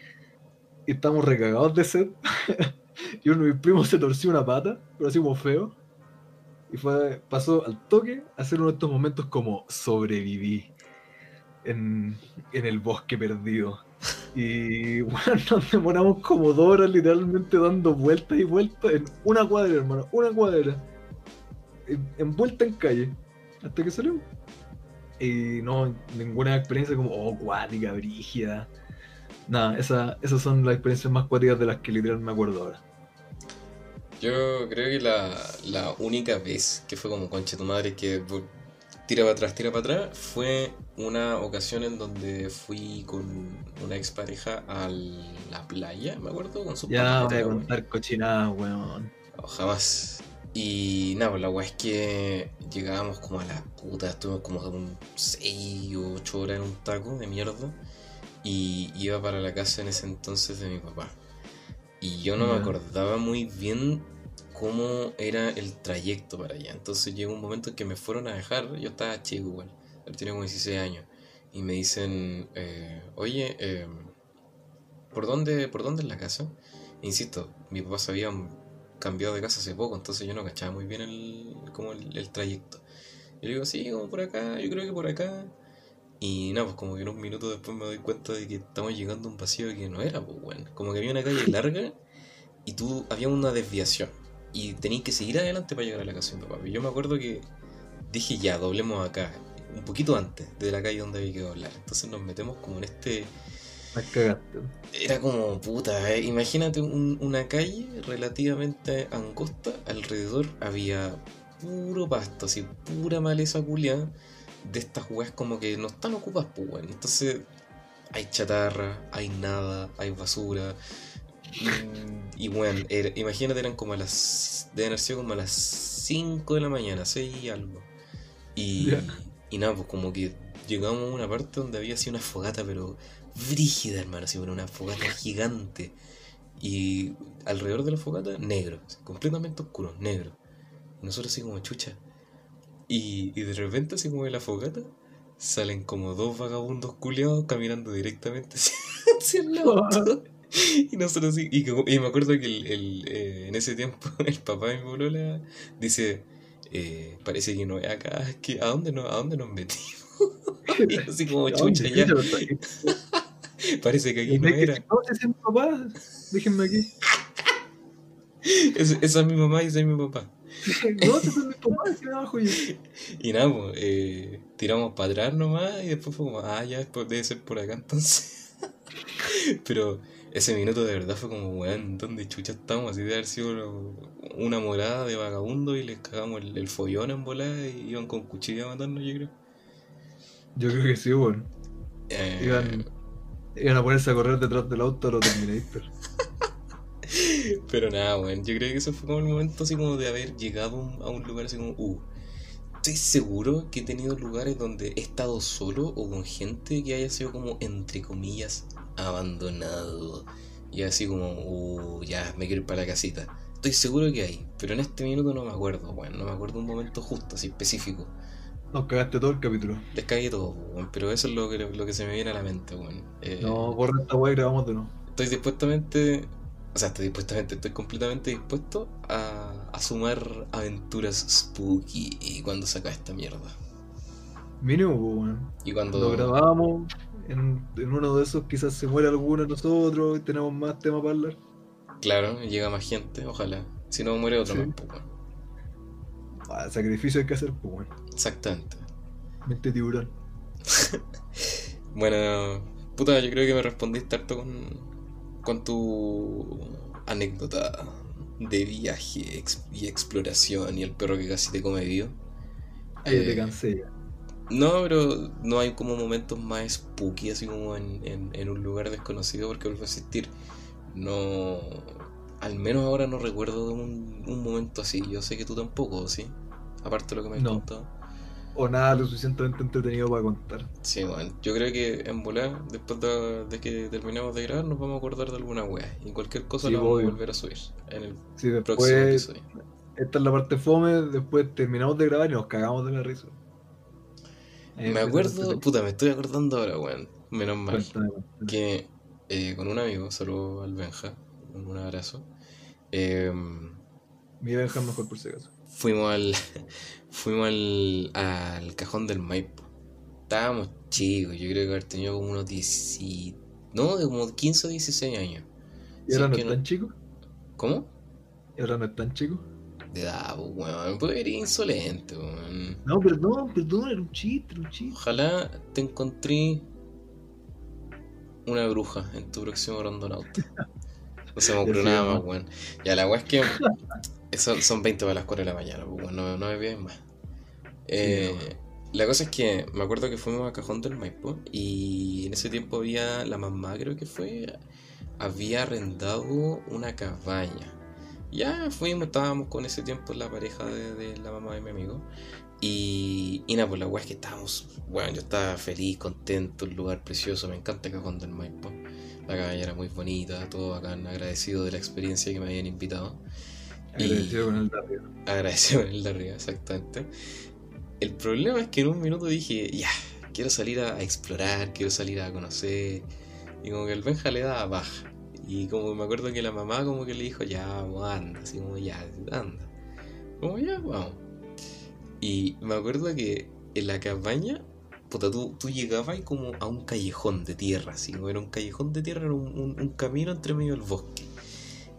Speaker 1: Y estamos recagados de sed. y uno de mis primos se torció una pata, pero así como feo. Y fue, pasó al toque a hacer uno de estos momentos como sobreviví en, en el bosque perdido. Y bueno, nos demoramos como dos horas literalmente dando vueltas y vueltas en una cuadra, hermano, una cuadra. En, vuelta en calle. Hasta que salimos. Y no, ninguna experiencia como, oh, cuática, brígida nada, esa, esas son las experiencias más cuáticas de las que literalmente me acuerdo ahora.
Speaker 2: Yo creo que la, la única vez que fue como concha tu madre que tira para atrás, tira para atrás, fue una ocasión en donde fui con una expareja a la playa, me acuerdo, con su
Speaker 1: Ya voy a contar cochinadas, weón.
Speaker 2: jamás. Y nada, pues la weá es que llegábamos como a la puta, estuvimos como 6 o 8 horas en un taco de mierda y iba para la casa en ese entonces de mi papá. Y yo no me acordaba muy bien cómo era el trayecto para allá. Entonces llegó un momento en que me fueron a dejar, yo estaba chico igual, tenía como 16 años. Y me dicen, eh, oye, eh, ¿por, dónde, ¿por dónde es la casa? Insisto, mi papá se había cambiado de casa hace poco, entonces yo no cachaba muy bien el, como el, trayecto. Y le digo, sí, como por acá, yo creo que por acá. Y nada, pues como que en un minuto después me doy cuenta de que estamos llegando a un vacío que no era, pues bueno. Como que había una calle larga y tú había una desviación. Y tenías que seguir adelante para llegar a la casa de papá. Yo me acuerdo que dije ya, doblemos acá, un poquito antes de la calle donde había que doblar. Entonces nos metemos como en este era como, puta, eh, imagínate una calle relativamente angosta, alrededor había puro pasto, así, pura maleza culiada de estas weas como que no están ocupadas, pues, bueno. Entonces, hay chatarra, hay nada, hay basura. Y, bueno, imagínate, eran como a las. Deben haber sido como a las 5 de la mañana, 6 y algo. Y, y nada, pues como que llegamos a una parte donde había así una fogata, pero brígida, hermano, así, una fogata gigante. Y alrededor de la fogata, negro, completamente oscuro, negro. Y nosotros así como chucha. Y, y de repente, así como de la fogata, salen como dos vagabundos culiados caminando directamente hacia, el auto. y nosotros así, y, y, me acuerdo que el, eh, en ese tiempo el papá de mi bolola dice, eh, parece que no es acá, que ¿a dónde, no, ¿a dónde nos metimos? y así como chucha ya. Parece que aquí no era.
Speaker 1: No, es mi papá. Déjenme aquí.
Speaker 2: esa es mi mamá y ese es mi papá.
Speaker 1: no, ese es mi papá, ese abajo yo.
Speaker 2: Y nada, pues, eh, tiramos para atrás nomás y después fue como, ah, ya, después debe ser por acá entonces. Pero ese minuto de verdad fue como, weón, ¿dónde chucha estamos? Así de haber sido una morada de vagabundo y les cagamos el, follón en volada y iban con cuchilla a matarnos, yo creo.
Speaker 1: Yo creo que sí, weón. Eh... Iban Iban a ponerse a correr detrás del auto a los Terminator.
Speaker 2: Pero nada, weón. Yo creo que eso fue como el momento así como de haber llegado a un lugar así como, uh. Estoy seguro que he tenido lugares donde he estado solo o con gente que haya sido como, entre comillas, abandonado. Y así como, uh, ya, me quiero ir para la casita. Estoy seguro que hay, pero en este minuto no me acuerdo, weón. No me acuerdo un momento justo, así específico.
Speaker 1: Nos cagaste todo el capítulo.
Speaker 2: Les cagué todo, pero eso es lo que, lo que se me viene a la mente, weón.
Speaker 1: Eh, no, borra esta weá y grabamos de nuevo.
Speaker 2: Estoy dispuestamente. O sea, estoy dispuestamente, estoy completamente dispuesto a, a sumar aventuras spooky y cuando saca esta mierda.
Speaker 1: Mínimo, weón.
Speaker 2: Y cuando.
Speaker 1: Lo grabamos, en, en, uno de esos quizás se muere alguno de nosotros y tenemos más tema para hablar.
Speaker 2: Claro, llega más gente, ojalá. Si no muere otro más, pues.
Speaker 1: Ah, sacrificio hay que hacer, pues.
Speaker 2: Exactamente.
Speaker 1: Mente tiburón.
Speaker 2: bueno, puta, yo creo que me respondiste harto con, con tu anécdota de viaje y exploración y el perro que casi te come vivo.
Speaker 1: Ahí te eh, cansé.
Speaker 2: No, pero no hay como momentos más spooky, así como en, en, un lugar desconocido, porque vuelvo a existir. No. Al menos ahora no recuerdo de un, un momento así. Yo sé que tú tampoco, ¿sí? Aparte de lo que me has contado
Speaker 1: o nada lo suficientemente entretenido para contar.
Speaker 2: Sí, bueno, yo creo que en volar, después de, que terminemos de grabar, nos vamos a acordar de alguna wea. Y cualquier cosa la vamos a volver a subir en el próximo episodio.
Speaker 1: Esta es la parte fome, después terminamos de grabar y nos cagamos de la risa.
Speaker 2: me acuerdo, puta, me estoy acordando ahora, weón. Menos mal. Que eh, con un amigo, saludo al Benja, un abrazo. Eh,
Speaker 1: Mi Benja es mejor por si acaso
Speaker 2: fuimos al fuimos al, al cajón del Maipo. Estábamos chicos, yo creo que haber tenido como unos 10 no, de como 15 o 16 años.
Speaker 1: ¿Y ahora no es tan chico?
Speaker 2: ¿Cómo?
Speaker 1: ¿Y ahora no es tan chico?
Speaker 2: De edad, pues, weón, pues eres insolente, weón.
Speaker 1: No, perdón, perdón, era un chiste, era un chiste.
Speaker 2: Ojalá te encontré una bruja en tu próximo rondonauta. No se me ocurrió nada más, weón. Ya, la weá es que son, son 20 para las 4 de la mañana, pues, no, no me piden más. Eh, la cosa es que me acuerdo que fuimos a Cajón del Maipo y en ese tiempo había, la mamá creo que fue, había arrendado una cabaña. Ya fuimos, estábamos con ese tiempo la pareja de, la mamá de mi amigo. Y, y nada, pues la weá es que estábamos, bueno, yo estaba feliz, contento, un lugar precioso, me encanta Cajón del Maipo. La cabaña era muy bonita, todo bacán, agradecido de la experiencia que me habían invitado.
Speaker 1: Agradecido con el de arriba.
Speaker 2: Agradecido con el de arriba, exactamente. el problema es que en un minuto dije, ya, quiero salir a, explorar, quiero salir a conocer. Y como que el Benja le daba baja. Y como me acuerdo que la mamá como que le dijo, ya, vamos, anda, así como ya, anda. Como ya, vamos. Y me acuerdo que en la cabaña, puta, tú, tú llegabas como a un callejón de tierra, así como era un callejón de tierra, era un, camino entre medio del bosque.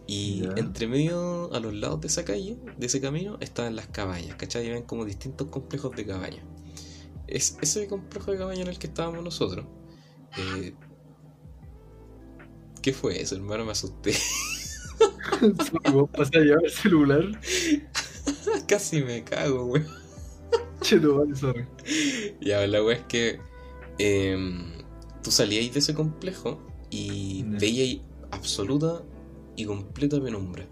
Speaker 2: Y entre medio, a los lados de esa calle, de ese camino, estaban las cabañas, ¿cachai? Y ven como distintos complejos de cabañas. Es ese complejo de cabaña en el que estábamos nosotros. Eh, ¿Qué fue eso, hermano? Me asusté.
Speaker 1: ¿Vos pasé a llevar el celular?
Speaker 2: Casi me cago, weón.
Speaker 1: Che, no, vale, sorry.
Speaker 2: Ya, la weá es que em, tú salíais de ese complejo y veíais absoluta y completa penumbra.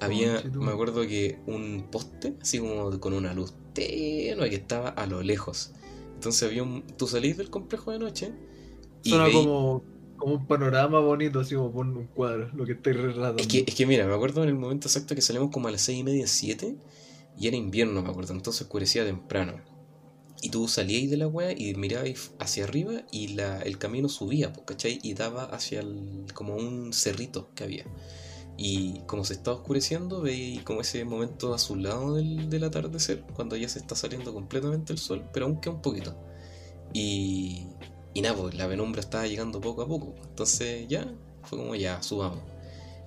Speaker 2: Había, me acuerdo que un poste, así como con una luz tenue que estaba a lo lejos. Entonces había un. Tú salís del complejo de noche.
Speaker 1: Y Suena como como un panorama bonito, así como poner un cuadro, lo que estoy relatando.
Speaker 2: Es que, es que mira, me acuerdo en el momento exacto que salimos como a las seis y media, siete, y era invierno, me acuerdo, entonces oscurecía temprano. Y tú salíais de la weá y mirabais hacia arriba y la, el camino subía, ¿cachai? Y daba hacia el, como un cerrito que había. Y como se estaba oscureciendo, veis como ese momento azulado del, del atardecer, cuando ya se está saliendo completamente el sol, pero aún un poquito. Y, y nada, pues la penumbra estaba llegando poco a poco. Entonces ya, fue como ya, subamos.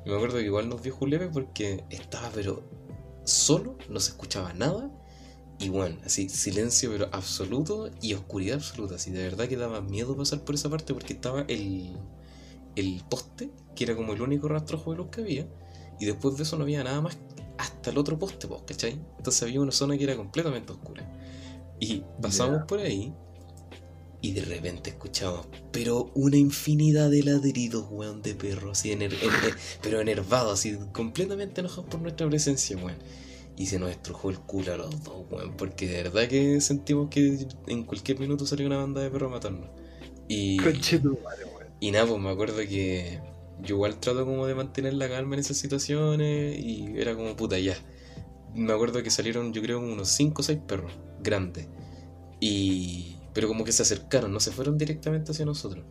Speaker 2: Y me acuerdo que igual nos dio Julepe porque estaba pero solo, no se escuchaba nada. Y bueno, así, silencio pero absoluto y oscuridad absoluta. Así, de verdad que daba miedo pasar por esa parte porque estaba el, el poste, que era como el único rastrojo de luz que había. Y después de eso no había nada más hasta el otro poste, pues, ¿cachai? Entonces había una zona que era completamente oscura. Y pasamos por ahí y de repente escuchamos, pero una infinidad de ladridos, weón, de perros, así, pero enervados, así, completamente enojados por nuestra presencia, weón. Y se nos estrujó el culo a los dos, weón, porque de verdad que sentimos que en cualquier minuto salió una banda de perros a matarnos. Y, y nada, pues me acuerdo que yo igual trato como de mantener la calma en esas situaciones y era como puta ya. Me acuerdo que salieron yo creo unos 5 o 6 perros grandes. Y pero como que se acercaron, no se fueron directamente hacia nosotros.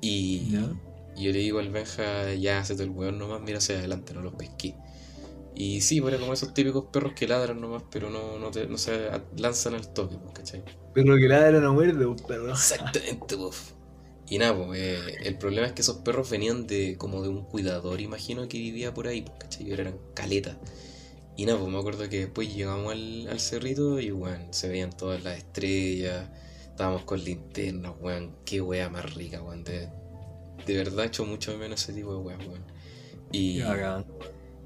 Speaker 2: Y, yo le digo al Benja, ya, hacete el weón nomás, mira hacia adelante, no los pesqué. Y sí, bueno, como esos típicos perros que ladran nomás, pero no, no, no se lanzan al toque, pues, ¿cachai?
Speaker 1: Perro que ladra no muerde, perro.
Speaker 2: Exactamente, pues. Y nada, pues, eh, el problema es que esos perros venían de como de un cuidador, imagino, que vivía por ahí, pues, ¿cachai? Eran caletas. Y nada, pues me acuerdo que después llegamos al, al cerrito y, bueno, se veían todas las estrellas, Estábamos con linternas, weón. Qué wea más rica, weón. De, verdad he hecho mucho menos ese tipo de weón, weón. Y,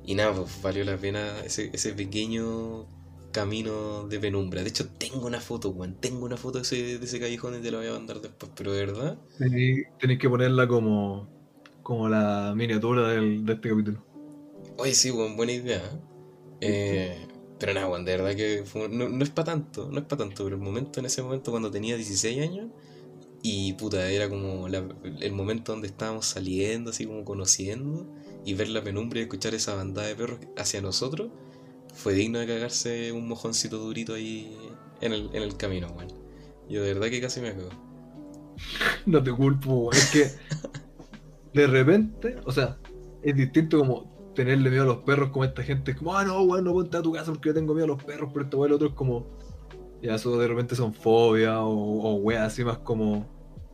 Speaker 2: y nada, pues valió la pena ese, ese pequeño camino de penumbra. De hecho, tengo una foto, weón. Tengo una foto de ese, de ese callejón y te la voy a mandar después, pero de verdad.
Speaker 1: Tenéis que ponerla como, como la miniatura del, de este capítulo.
Speaker 2: Oye, sí, weón, buena idea. ¿eh? pero nada, weón, de verdad que no, es para tanto, no es para tanto, pero el momento en ese momento cuando tenía 16 años y puta, era como el momento donde estábamos saliendo, así como conociendo y ver la penumbra y escuchar esa bandada de perros hacia nosotros, fue digno de cagarse un mojoncito durito ahí en el, en el camino, weón. Yo de verdad que casi me cago.
Speaker 1: No te culpo, es que de repente, o sea, es distinto como tenerle miedo a los perros como esta gente. Como, ah, no, weón, no ponte a tu casa porque yo tengo miedo a los perros, pero este weón, el otro es como, ya, eso de repente son fobias o, o así más como,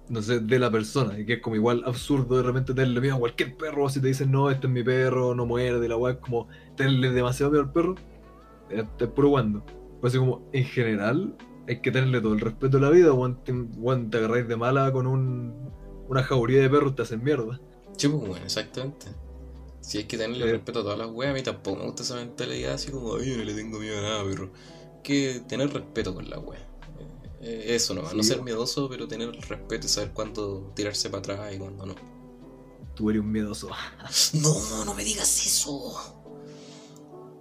Speaker 1: no sé, de la persona. Y que es como igual absurdo de repente tenerle miedo a cualquier perro. Si te dicen, no, este es mi perro, no muerde, la weá, es como tenerle demasiado miedo al perro, te puro cuando. Pues así como, en general, hay que tenerle todo el respeto a la vida, weón, te, te agarráis de mala con un, una jauría de perros, te hacen mierda.
Speaker 2: Sí, pues, bueno, exactamente. Si hay que tenerle respeto a todas las weas, a mí tampoco me gusta esa mentalidad así como, ay, yo no le tengo miedo a nada, pero que tener respeto con las weas. Eh, eso nomás, no ser miedoso, pero tener respeto y saber cuándo tirarse para atrás y cuándo no.
Speaker 1: Tú eres un miedoso.
Speaker 2: no, no me digas eso.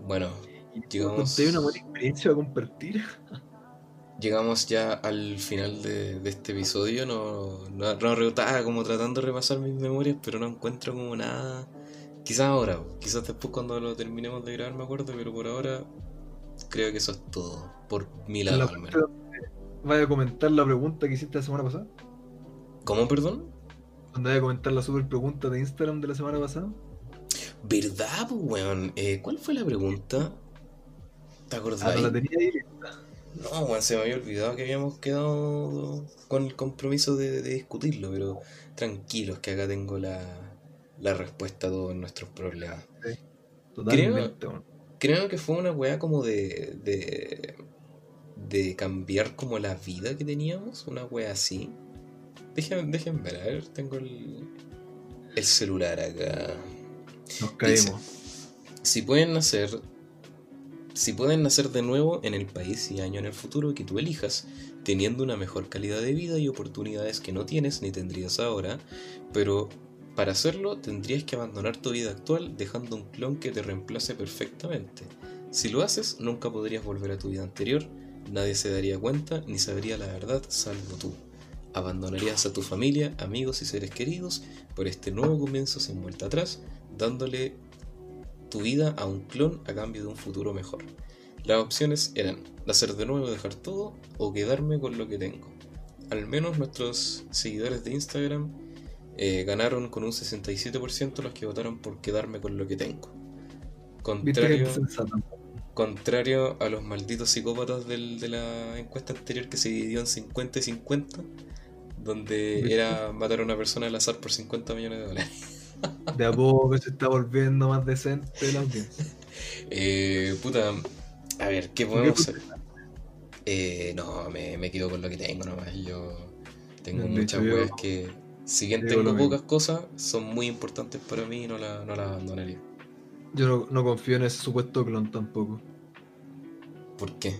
Speaker 2: Bueno, llegamos.
Speaker 1: una buena experiencia a compartir.
Speaker 2: llegamos ya al final de, este episodio. No, no, no, como tratando de repasar mis memorias, pero no encuentro como nada Quizás ahora, quizás después cuando lo terminemos de grabar me acuerdo, pero por ahora creo que eso es todo. Por mi lado, al menos.
Speaker 1: ¿Vaya a comentar la pregunta que hiciste la semana pasada?
Speaker 2: ¿Cómo, perdón?
Speaker 1: ¿Dónde vaya a comentar la super pregunta de Instagram de la semana pasada?
Speaker 2: ¿Verdad, weón? Eh, ¿Cuál fue la pregunta? ¿Te acordás?
Speaker 1: Ah, no la tenía ahí.
Speaker 2: No, weón, se me había olvidado que habíamos quedado con el compromiso de, de discutirlo, pero tranquilos que acá tengo la, la respuesta a todos nuestros problemas.
Speaker 1: Sí, totalmente, weón.
Speaker 2: Creo que fue una weá como de, de. De cambiar como la vida que teníamos, una weá así. Dejen, dejen ver, a ver, tengo el, el celular acá.
Speaker 1: Nos caemos.
Speaker 2: Si pueden nacer, si pueden nacer de nuevo en el país y año en el futuro que tú elijas, teniendo una mejor calidad de vida y oportunidades que no tienes ni tendrías ahora, pero para hacerlo tendrías que abandonar tu vida actual dejando un clon que te reemplace perfectamente. Si lo haces, nunca podrías volver a tu vida anterior, nadie se daría cuenta ni sabría la verdad salvo tú. Abandonarías a tu familia, amigos y seres queridos por este nuevo comienzo sin vuelta atrás, dándole tu vida a un clon a cambio de un futuro mejor. Las opciones eran nacer de nuevo, dejar todo o quedarme con lo que tengo. Al menos nuestros seguidores de Instagram eh, ganaron con un 67% los que votaron por quedarme con lo que tengo. Contrario, contrario a los malditos psicópatas del- de la encuesta anterior que se dividió en 50 y 50, donde era matar a una persona al azar por 50 millones de dólares.
Speaker 1: De a poco se está volviendo más decente la audiencia.
Speaker 2: Eh, puta, a ver, ¿qué
Speaker 1: ¿Por
Speaker 2: podemos
Speaker 1: qué
Speaker 2: hacer? Eh, no, me, me quedo con lo que tengo nomás. Yo tengo muchas weas que, si bien tengo pocas cosas, son muy importantes para mí y no las no las abandonaría.
Speaker 1: Yo no, no confío en ese supuesto clon tampoco.
Speaker 2: ¿Por qué?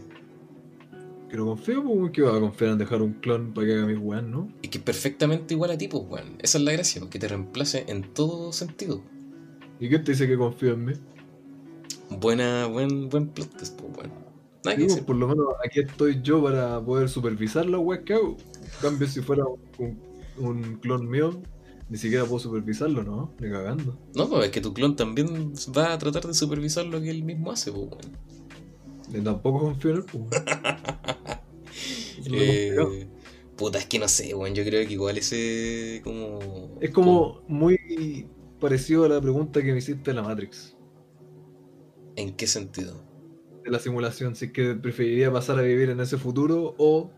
Speaker 1: Que no confío, pues que va a confiar en dejar un clon para que haga mis weas, ¿no?
Speaker 2: Y que es perfectamente igual a ti, pues, weón. Esa es la gracia, que te reemplace en todo sentido.
Speaker 1: ¿Y quién te dice que confío en mí?
Speaker 2: Buena, buen, buen plot twist, pues, weón. Nada que decir.
Speaker 1: por lo menos aquí estoy yo para poder supervisar las weas que hago. En cambio, si fuera un, un clon mío, ni siquiera puedo supervisarlo, ¿no? Ni cagando.
Speaker 2: No, pues es que tu clon también va a tratar de supervisar lo que él mismo hace, pues, weón.
Speaker 1: Tampoco confío en él, pues.
Speaker 2: Eh, puta, es que no sé, weón. Yo creo que igual ese como.
Speaker 1: Es como muy parecido a la pregunta que me hiciste de la Matrix,
Speaker 2: ¿En qué sentido?
Speaker 1: de la simulación, si es que preferiría pasar a vivir en ese futuro o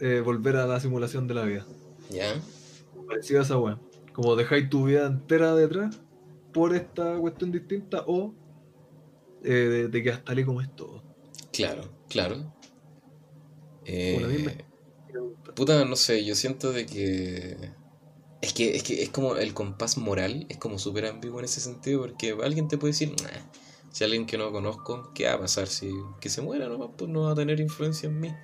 Speaker 1: eh, volver a la simulación de la vida.
Speaker 2: ¿Ya?
Speaker 1: Parecido a esa wea. Como dejáis tu vida entera detrás por esta cuestión distinta o eh, te quedas tal y como es todo.
Speaker 2: Claro, claro. Eh, puta, no sé, yo siento de que. Es que, es que es como el compás moral, es como súper ambiguo en ese sentido, porque alguien te puede decir, "Nah, si alguien que no conozco, ¿qué va a pasar? Si que se muera nomás, pues no va a tener influencia en mí.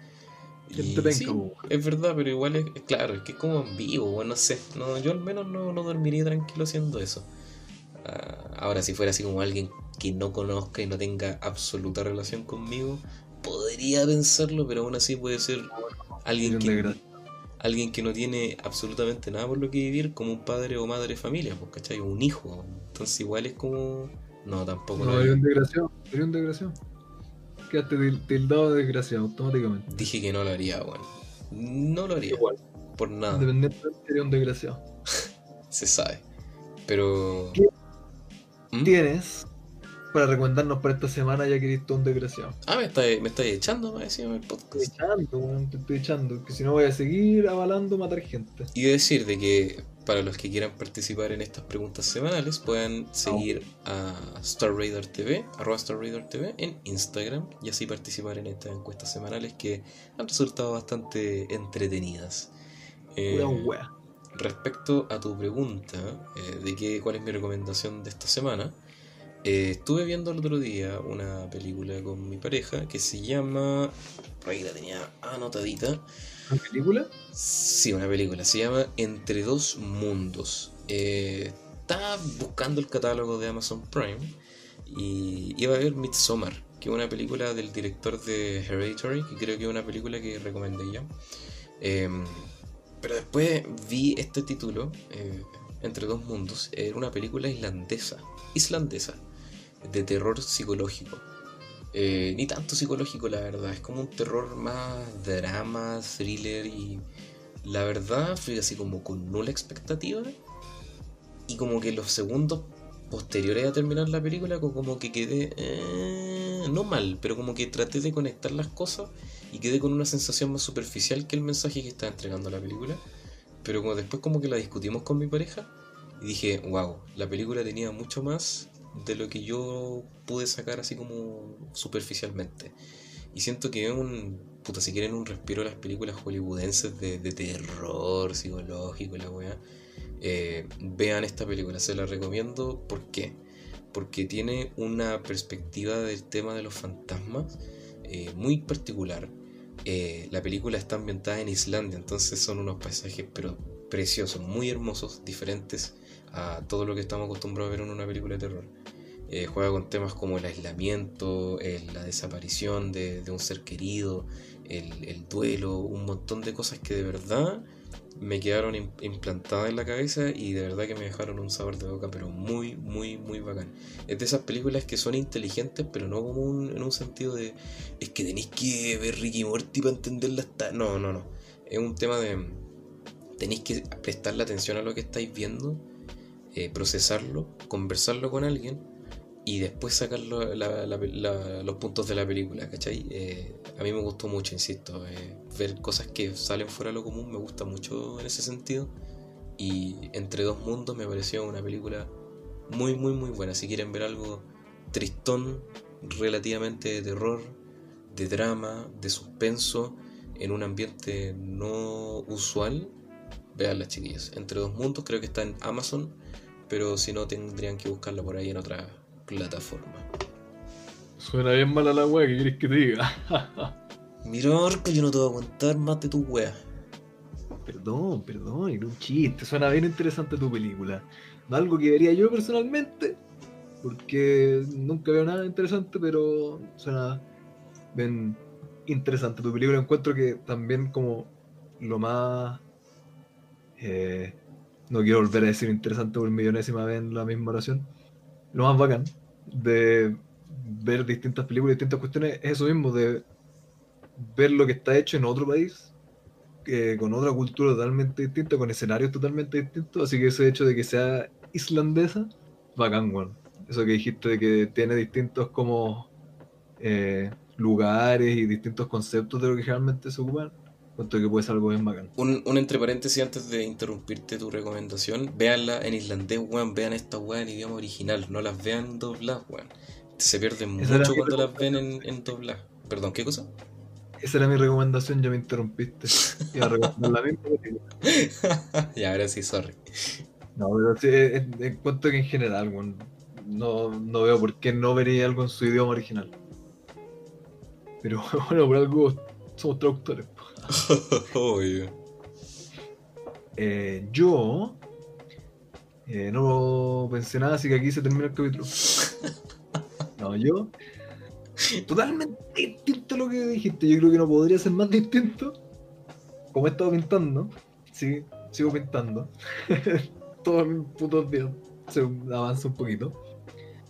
Speaker 1: ¿Quién
Speaker 2: Y
Speaker 1: te penca,
Speaker 2: sí,
Speaker 1: po?
Speaker 2: es verdad, pero igual es, es claro, es que es como ambiguo, bueno, no sé. No, yo al menos no, no dormiría tranquilo haciendo eso. Ah, ahora, si fuera así como alguien que no conozca y no tenga absoluta relación conmigo, podría pensarlo, pero aún así puede ser alguien que, alguien que no tiene absolutamente nada por lo que vivir, como un padre o madre de familia, pues, ¿cachai? Un hijo. Entonces, igual es como. No, tampoco.
Speaker 1: No, hay un desgraciado. Hay un desgraciado. Quedaste til- tildado de desgraciado automáticamente.
Speaker 2: Dije que no lo haría, weón. No lo haría.
Speaker 1: Igual.
Speaker 2: Por nada.
Speaker 1: Independientemente sería un desgraciado.
Speaker 2: Se sabe. Pero.
Speaker 1: ¿Qué
Speaker 2: ¿Mm?
Speaker 1: Tienes para recomendarnos para esta semana ya que eres todo un desgraciado.
Speaker 2: Ah, me estás me está echando, me decía en el
Speaker 1: Te estoy
Speaker 2: podcast.
Speaker 1: echando, weón, te estoy echando. Que si no voy a seguir avalando matar gente.
Speaker 2: Y de decir de que para los que quieran participar en estas preguntas semanales puedan seguir a Star Raider TV, arroba Star Raider TV en Instagram y así participar en estas encuestas semanales que han resultado bastante entretenidas. Eh,
Speaker 1: Pura wea.
Speaker 2: respecto a tu pregunta eh, de que, cuál es mi recomendación de esta semana, eh, estuve viendo el otro día una película con mi pareja que se llama. Por ahí la tenía anotadita.
Speaker 1: ¿Una película?
Speaker 2: Sí, una película. Se llama Entre dos mundos. Eh, estaba buscando el catálogo de Amazon Prime y iba a ver Midsommar, que es una película del director de Hereditary, que creo que es una película que recomendé ya. Em, pero después vi este título, eh, Entre dos mundos, era una película islandesa, islandesa, de terror psicológico. Eh, ni tanto psicológico, la verdad. Es como un terror más drama, thriller y la verdad fui así como con nula expectativa. Y como que los segundos posteriores a terminar la película, como que quedé... Eh, no mal, pero como que traté de conectar las cosas y quedé con una sensación más superficial que el mensaje que estaba entregando la película. Pero como después como que la discutimos con mi pareja y dije, wow, la película tenía mucho más de lo que yo pude sacar así como superficialmente. Y siento que es un, puta, si quieren un respiro a las películas hollywoodenses de, terror psicológico, la weá, eh, vean esta película, se la recomiendo. ¿Por qué? Porque tiene una perspectiva del tema de los fantasmas eh, muy particular. Eh, la película está ambientada en Islandia, entonces son unos paisajes pero preciosos, muy hermosos, diferentes a todo lo que estamos acostumbrados a ver en una película de terror. Eh, juega con temas como el aislamiento, la desaparición de, un ser querido, el, duelo, un montón de cosas que de verdad me quedaron implantadas en la cabeza y de verdad que me dejaron un sabor de boca, pero muy, muy, muy bacán. Es de esas películas que son inteligentes, pero no como en un sentido de es que tenéis que ver Ricky Morty para entenderla. Hasta... No, no, no. Es un tema de tenéis que prestarle atención a lo que estáis viendo, eh, procesarlo, conversarlo con alguien y después sacar los puntos de la película, ¿cachai? Eh, a mí me gustó mucho, insisto, eh, ver cosas que salen fuera de lo común me gusta mucho en ese sentido. Y Entre dos mundos me pareció una película muy, muy, muy buena. Si quieren ver algo tristón, relativamente de terror, de drama, de suspenso, en un ambiente no usual, vean las chiquillas. Entre dos mundos creo que está en Amazon, pero si no tendrían que buscarla por ahí en otra plataforma.
Speaker 1: Suena bien mala la wea, ¿qué quieres que te diga?
Speaker 2: Mira, Orco, yo no te voy a contar más de tu wea.
Speaker 1: Perdón, perdón, era un chiste. Suena bien interesante tu película. No algo que vería yo personalmente, porque nunca veo nada interesante, pero suena bien interesante tu película. Encuentro que también como lo más... Eh, no quiero volver a decir interesante por millonésima vez en la misma oración. Lo más bacán de ver distintas películas, distintas cuestiones, es eso mismo, de ver lo que está hecho en otro país, con otra cultura totalmente distinta, con escenarios totalmente distintos, así que ese hecho de que sea islandesa, bacán, bueno. Eso que dijiste de que tiene distintos como eh, lugares y distintos conceptos de lo que generalmente se ocupan, que puede ser algo bien bacán.
Speaker 2: Un, un, entre paréntesis antes de interrumpirte tu recomendación, véanla en islandés, weón, vean esta weá en idioma original, no las vean dobladas, weón. Se pierden mucho cuando las ven en, en dobladas. Perdón, ¿qué cosa?
Speaker 1: Esa era mi recomendación, ya me interrumpiste. Iba a recomendar la misma
Speaker 2: Ya, ahora sí, sorry.
Speaker 1: No, pero sí, en, cuanto que en general, weón, no, no veo por qué no vería algo en su idioma original. Pero bueno, por algo somos traductores. Eh, yo eh, no pensé nada, así que aquí se termina el capítulo. No, yo. Totalmente distinto a lo que dijiste. Yo creo que no podría ser más distinto. Como he estado pintando. Sí, sigo pintando. Todos los putos días se avanza un poquito.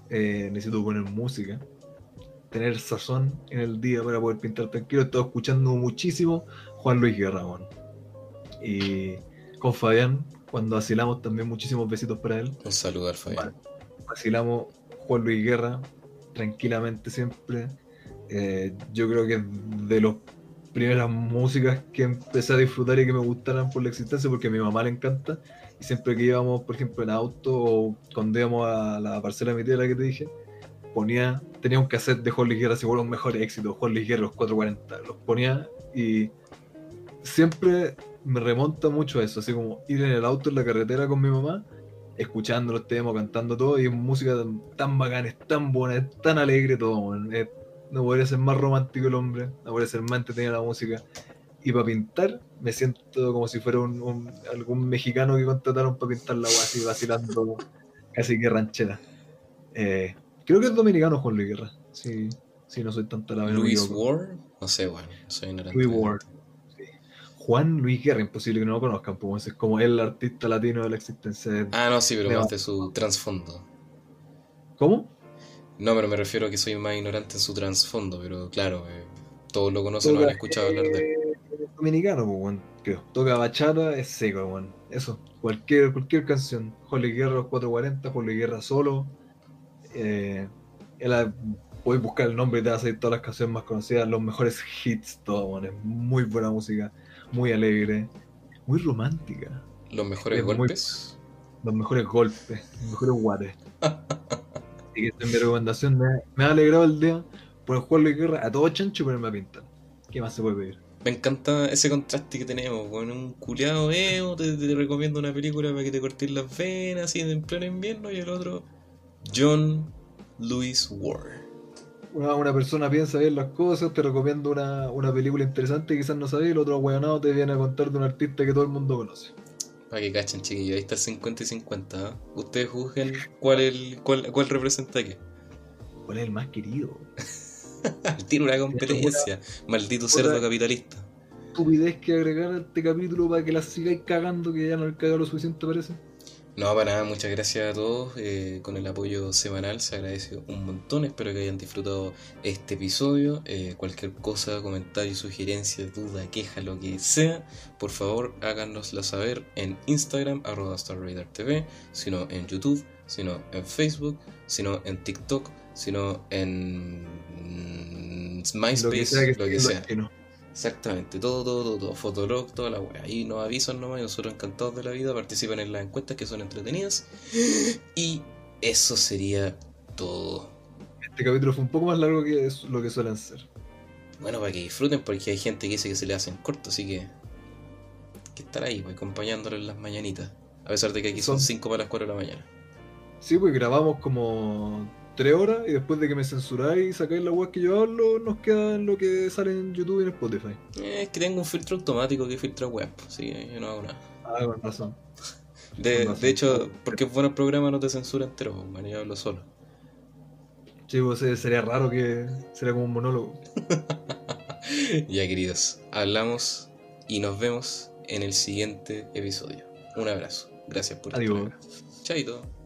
Speaker 1: Eh, necesito poner música tener sazón en el día para poder pintar tranquilo. He estado escuchando muchísimo Juan Luis Guerra, Y con Fabián, cuando vacilamos también muchísimos besitos para él.
Speaker 2: Un saludo al Fabián.
Speaker 1: Vacilamos Juan Luis Guerra tranquilamente siempre. Eh, yo creo que de las primeras músicas que empecé a disfrutar y que me gustaran por la existencia, porque a mi mamá le encanta. Y siempre que íbamos, por ejemplo, en auto o cuando íbamos a la parcela de mi tía, la que te dije, ponía, tenía un cassette de Juan Luis Guerra, seguro los mejores éxitos, Juan Luis Guerra, los 440, los ponía y siempre me remonta mucho a eso, así como ir en el auto en la carretera con mi mamá, escuchando los temas, cantando todo, y es música tan, bacana, es tan buena, es tan alegre todo, no podría ser más romántico el hombre, no podría ser más entretenido la música. Y para pintar, me siento como si fuera un, algún mexicano que contrataron para pintar la agua así vacilando, casi que ranchera. Eh, Creo que es dominicano Juan Luis Guerra. Sí, sí no soy tan la
Speaker 2: Luis Ward, no sé, bueno, soy ignorante.
Speaker 1: Luis Ward. Juan Luis Guerra, imposible que no lo conozcan, pues es como el artista latino de la existencia.
Speaker 2: ah, no, sí, pero de su trasfondo.
Speaker 1: ¿Cómo?
Speaker 2: No, pero me refiero a que soy más ignorante en su trasfondo, pero claro, eh, todos lo conocen o han escuchado hablar de él.
Speaker 1: Dominicano, pues, weón, creo. Toca bachata, es seco, weón. Eso, cualquier, cualquier canción. Jole Guerra los 440, Jole Guerra solo. Eh, él, puedes buscar el nombre y te vas a salir todas las canciones más conocidas, los mejores hits, todo, weón. Es muy buena música, muy alegre, muy romántica.
Speaker 2: ¿Los mejores golpes?
Speaker 1: los mejores golpes, los mejores guates. Así que esta es mi recomendación. Me, me, ha alegrado el día por el juego de guerra a todo chancho y ponerme a pintar. ¿Qué más se puede pedir?
Speaker 2: Me encanta ese contraste que tenemos. Con un culeado te, te, recomiendo una película para que te cortes las venas así en pleno invierno. Y el otro, John Lewis Ward.
Speaker 1: Una, una, persona piensa bien las cosas, te recomiendo una, una película interesante, quizás no sabes, el otro hueonado te viene a contar de un artista que todo el mundo conoce.
Speaker 2: Para que cachen, chiquillos, ahí está 50 y 50. ¿eh? Ustedes juzguen cuál, el, cuál, cuál representa qué.
Speaker 1: ¿Cuál es el más querido?
Speaker 2: Tiene una competencia. Maldito cerdo capitalista.
Speaker 1: ¿Estupidez que agregar a este capítulo para que la sigáis cagando que ya no le caga lo suficiente, parece?
Speaker 2: No, para nada, muchas gracias a todos eh, con el apoyo semanal, se agradece un montón, espero que hayan disfrutado este episodio, eh, cualquier cosa, comentario, sugerencia, duda, queja, lo que sea, por favor háganosla saber en Instagram, arroba TV, sino en YouTube, sino en Facebook, sino en TikTok, sino en MySpace, lo que sea. Exactamente, todo, todo, todo, todo, Fotolog, toda la wea. Ahí nos avisan nomás y nosotros encantados de la vida participan en las encuestas que son entretenidas. Y eso sería todo.
Speaker 1: Este capítulo fue un poco más largo que lo que suelen ser.
Speaker 2: Bueno, para que disfruten, porque hay gente que dice que se le hacen corto, así que. que estar ahí, pues, acompañándolo en las mañanitas. A pesar de que aquí son 5 para las 4 de la mañana.
Speaker 1: Sí, pues grabamos como tres horas y después de que me censuráis y sacáis la web que yo hablo, nos queda lo que sale en YouTube y en Spotify.
Speaker 2: Eh, es que tengo un filtro automático que filtra web, así que yo no hago nada.
Speaker 1: Ah, con razón.
Speaker 2: De, de hecho, porque es bueno el programa no te censura entero, pues, man, yo hablo solo.
Speaker 1: Sí, pues sería raro que sería como un monólogo.
Speaker 2: ya, queridos, hablamos y nos vemos en el siguiente episodio. Un abrazo. Gracias por
Speaker 1: Adiós.
Speaker 2: Chaito.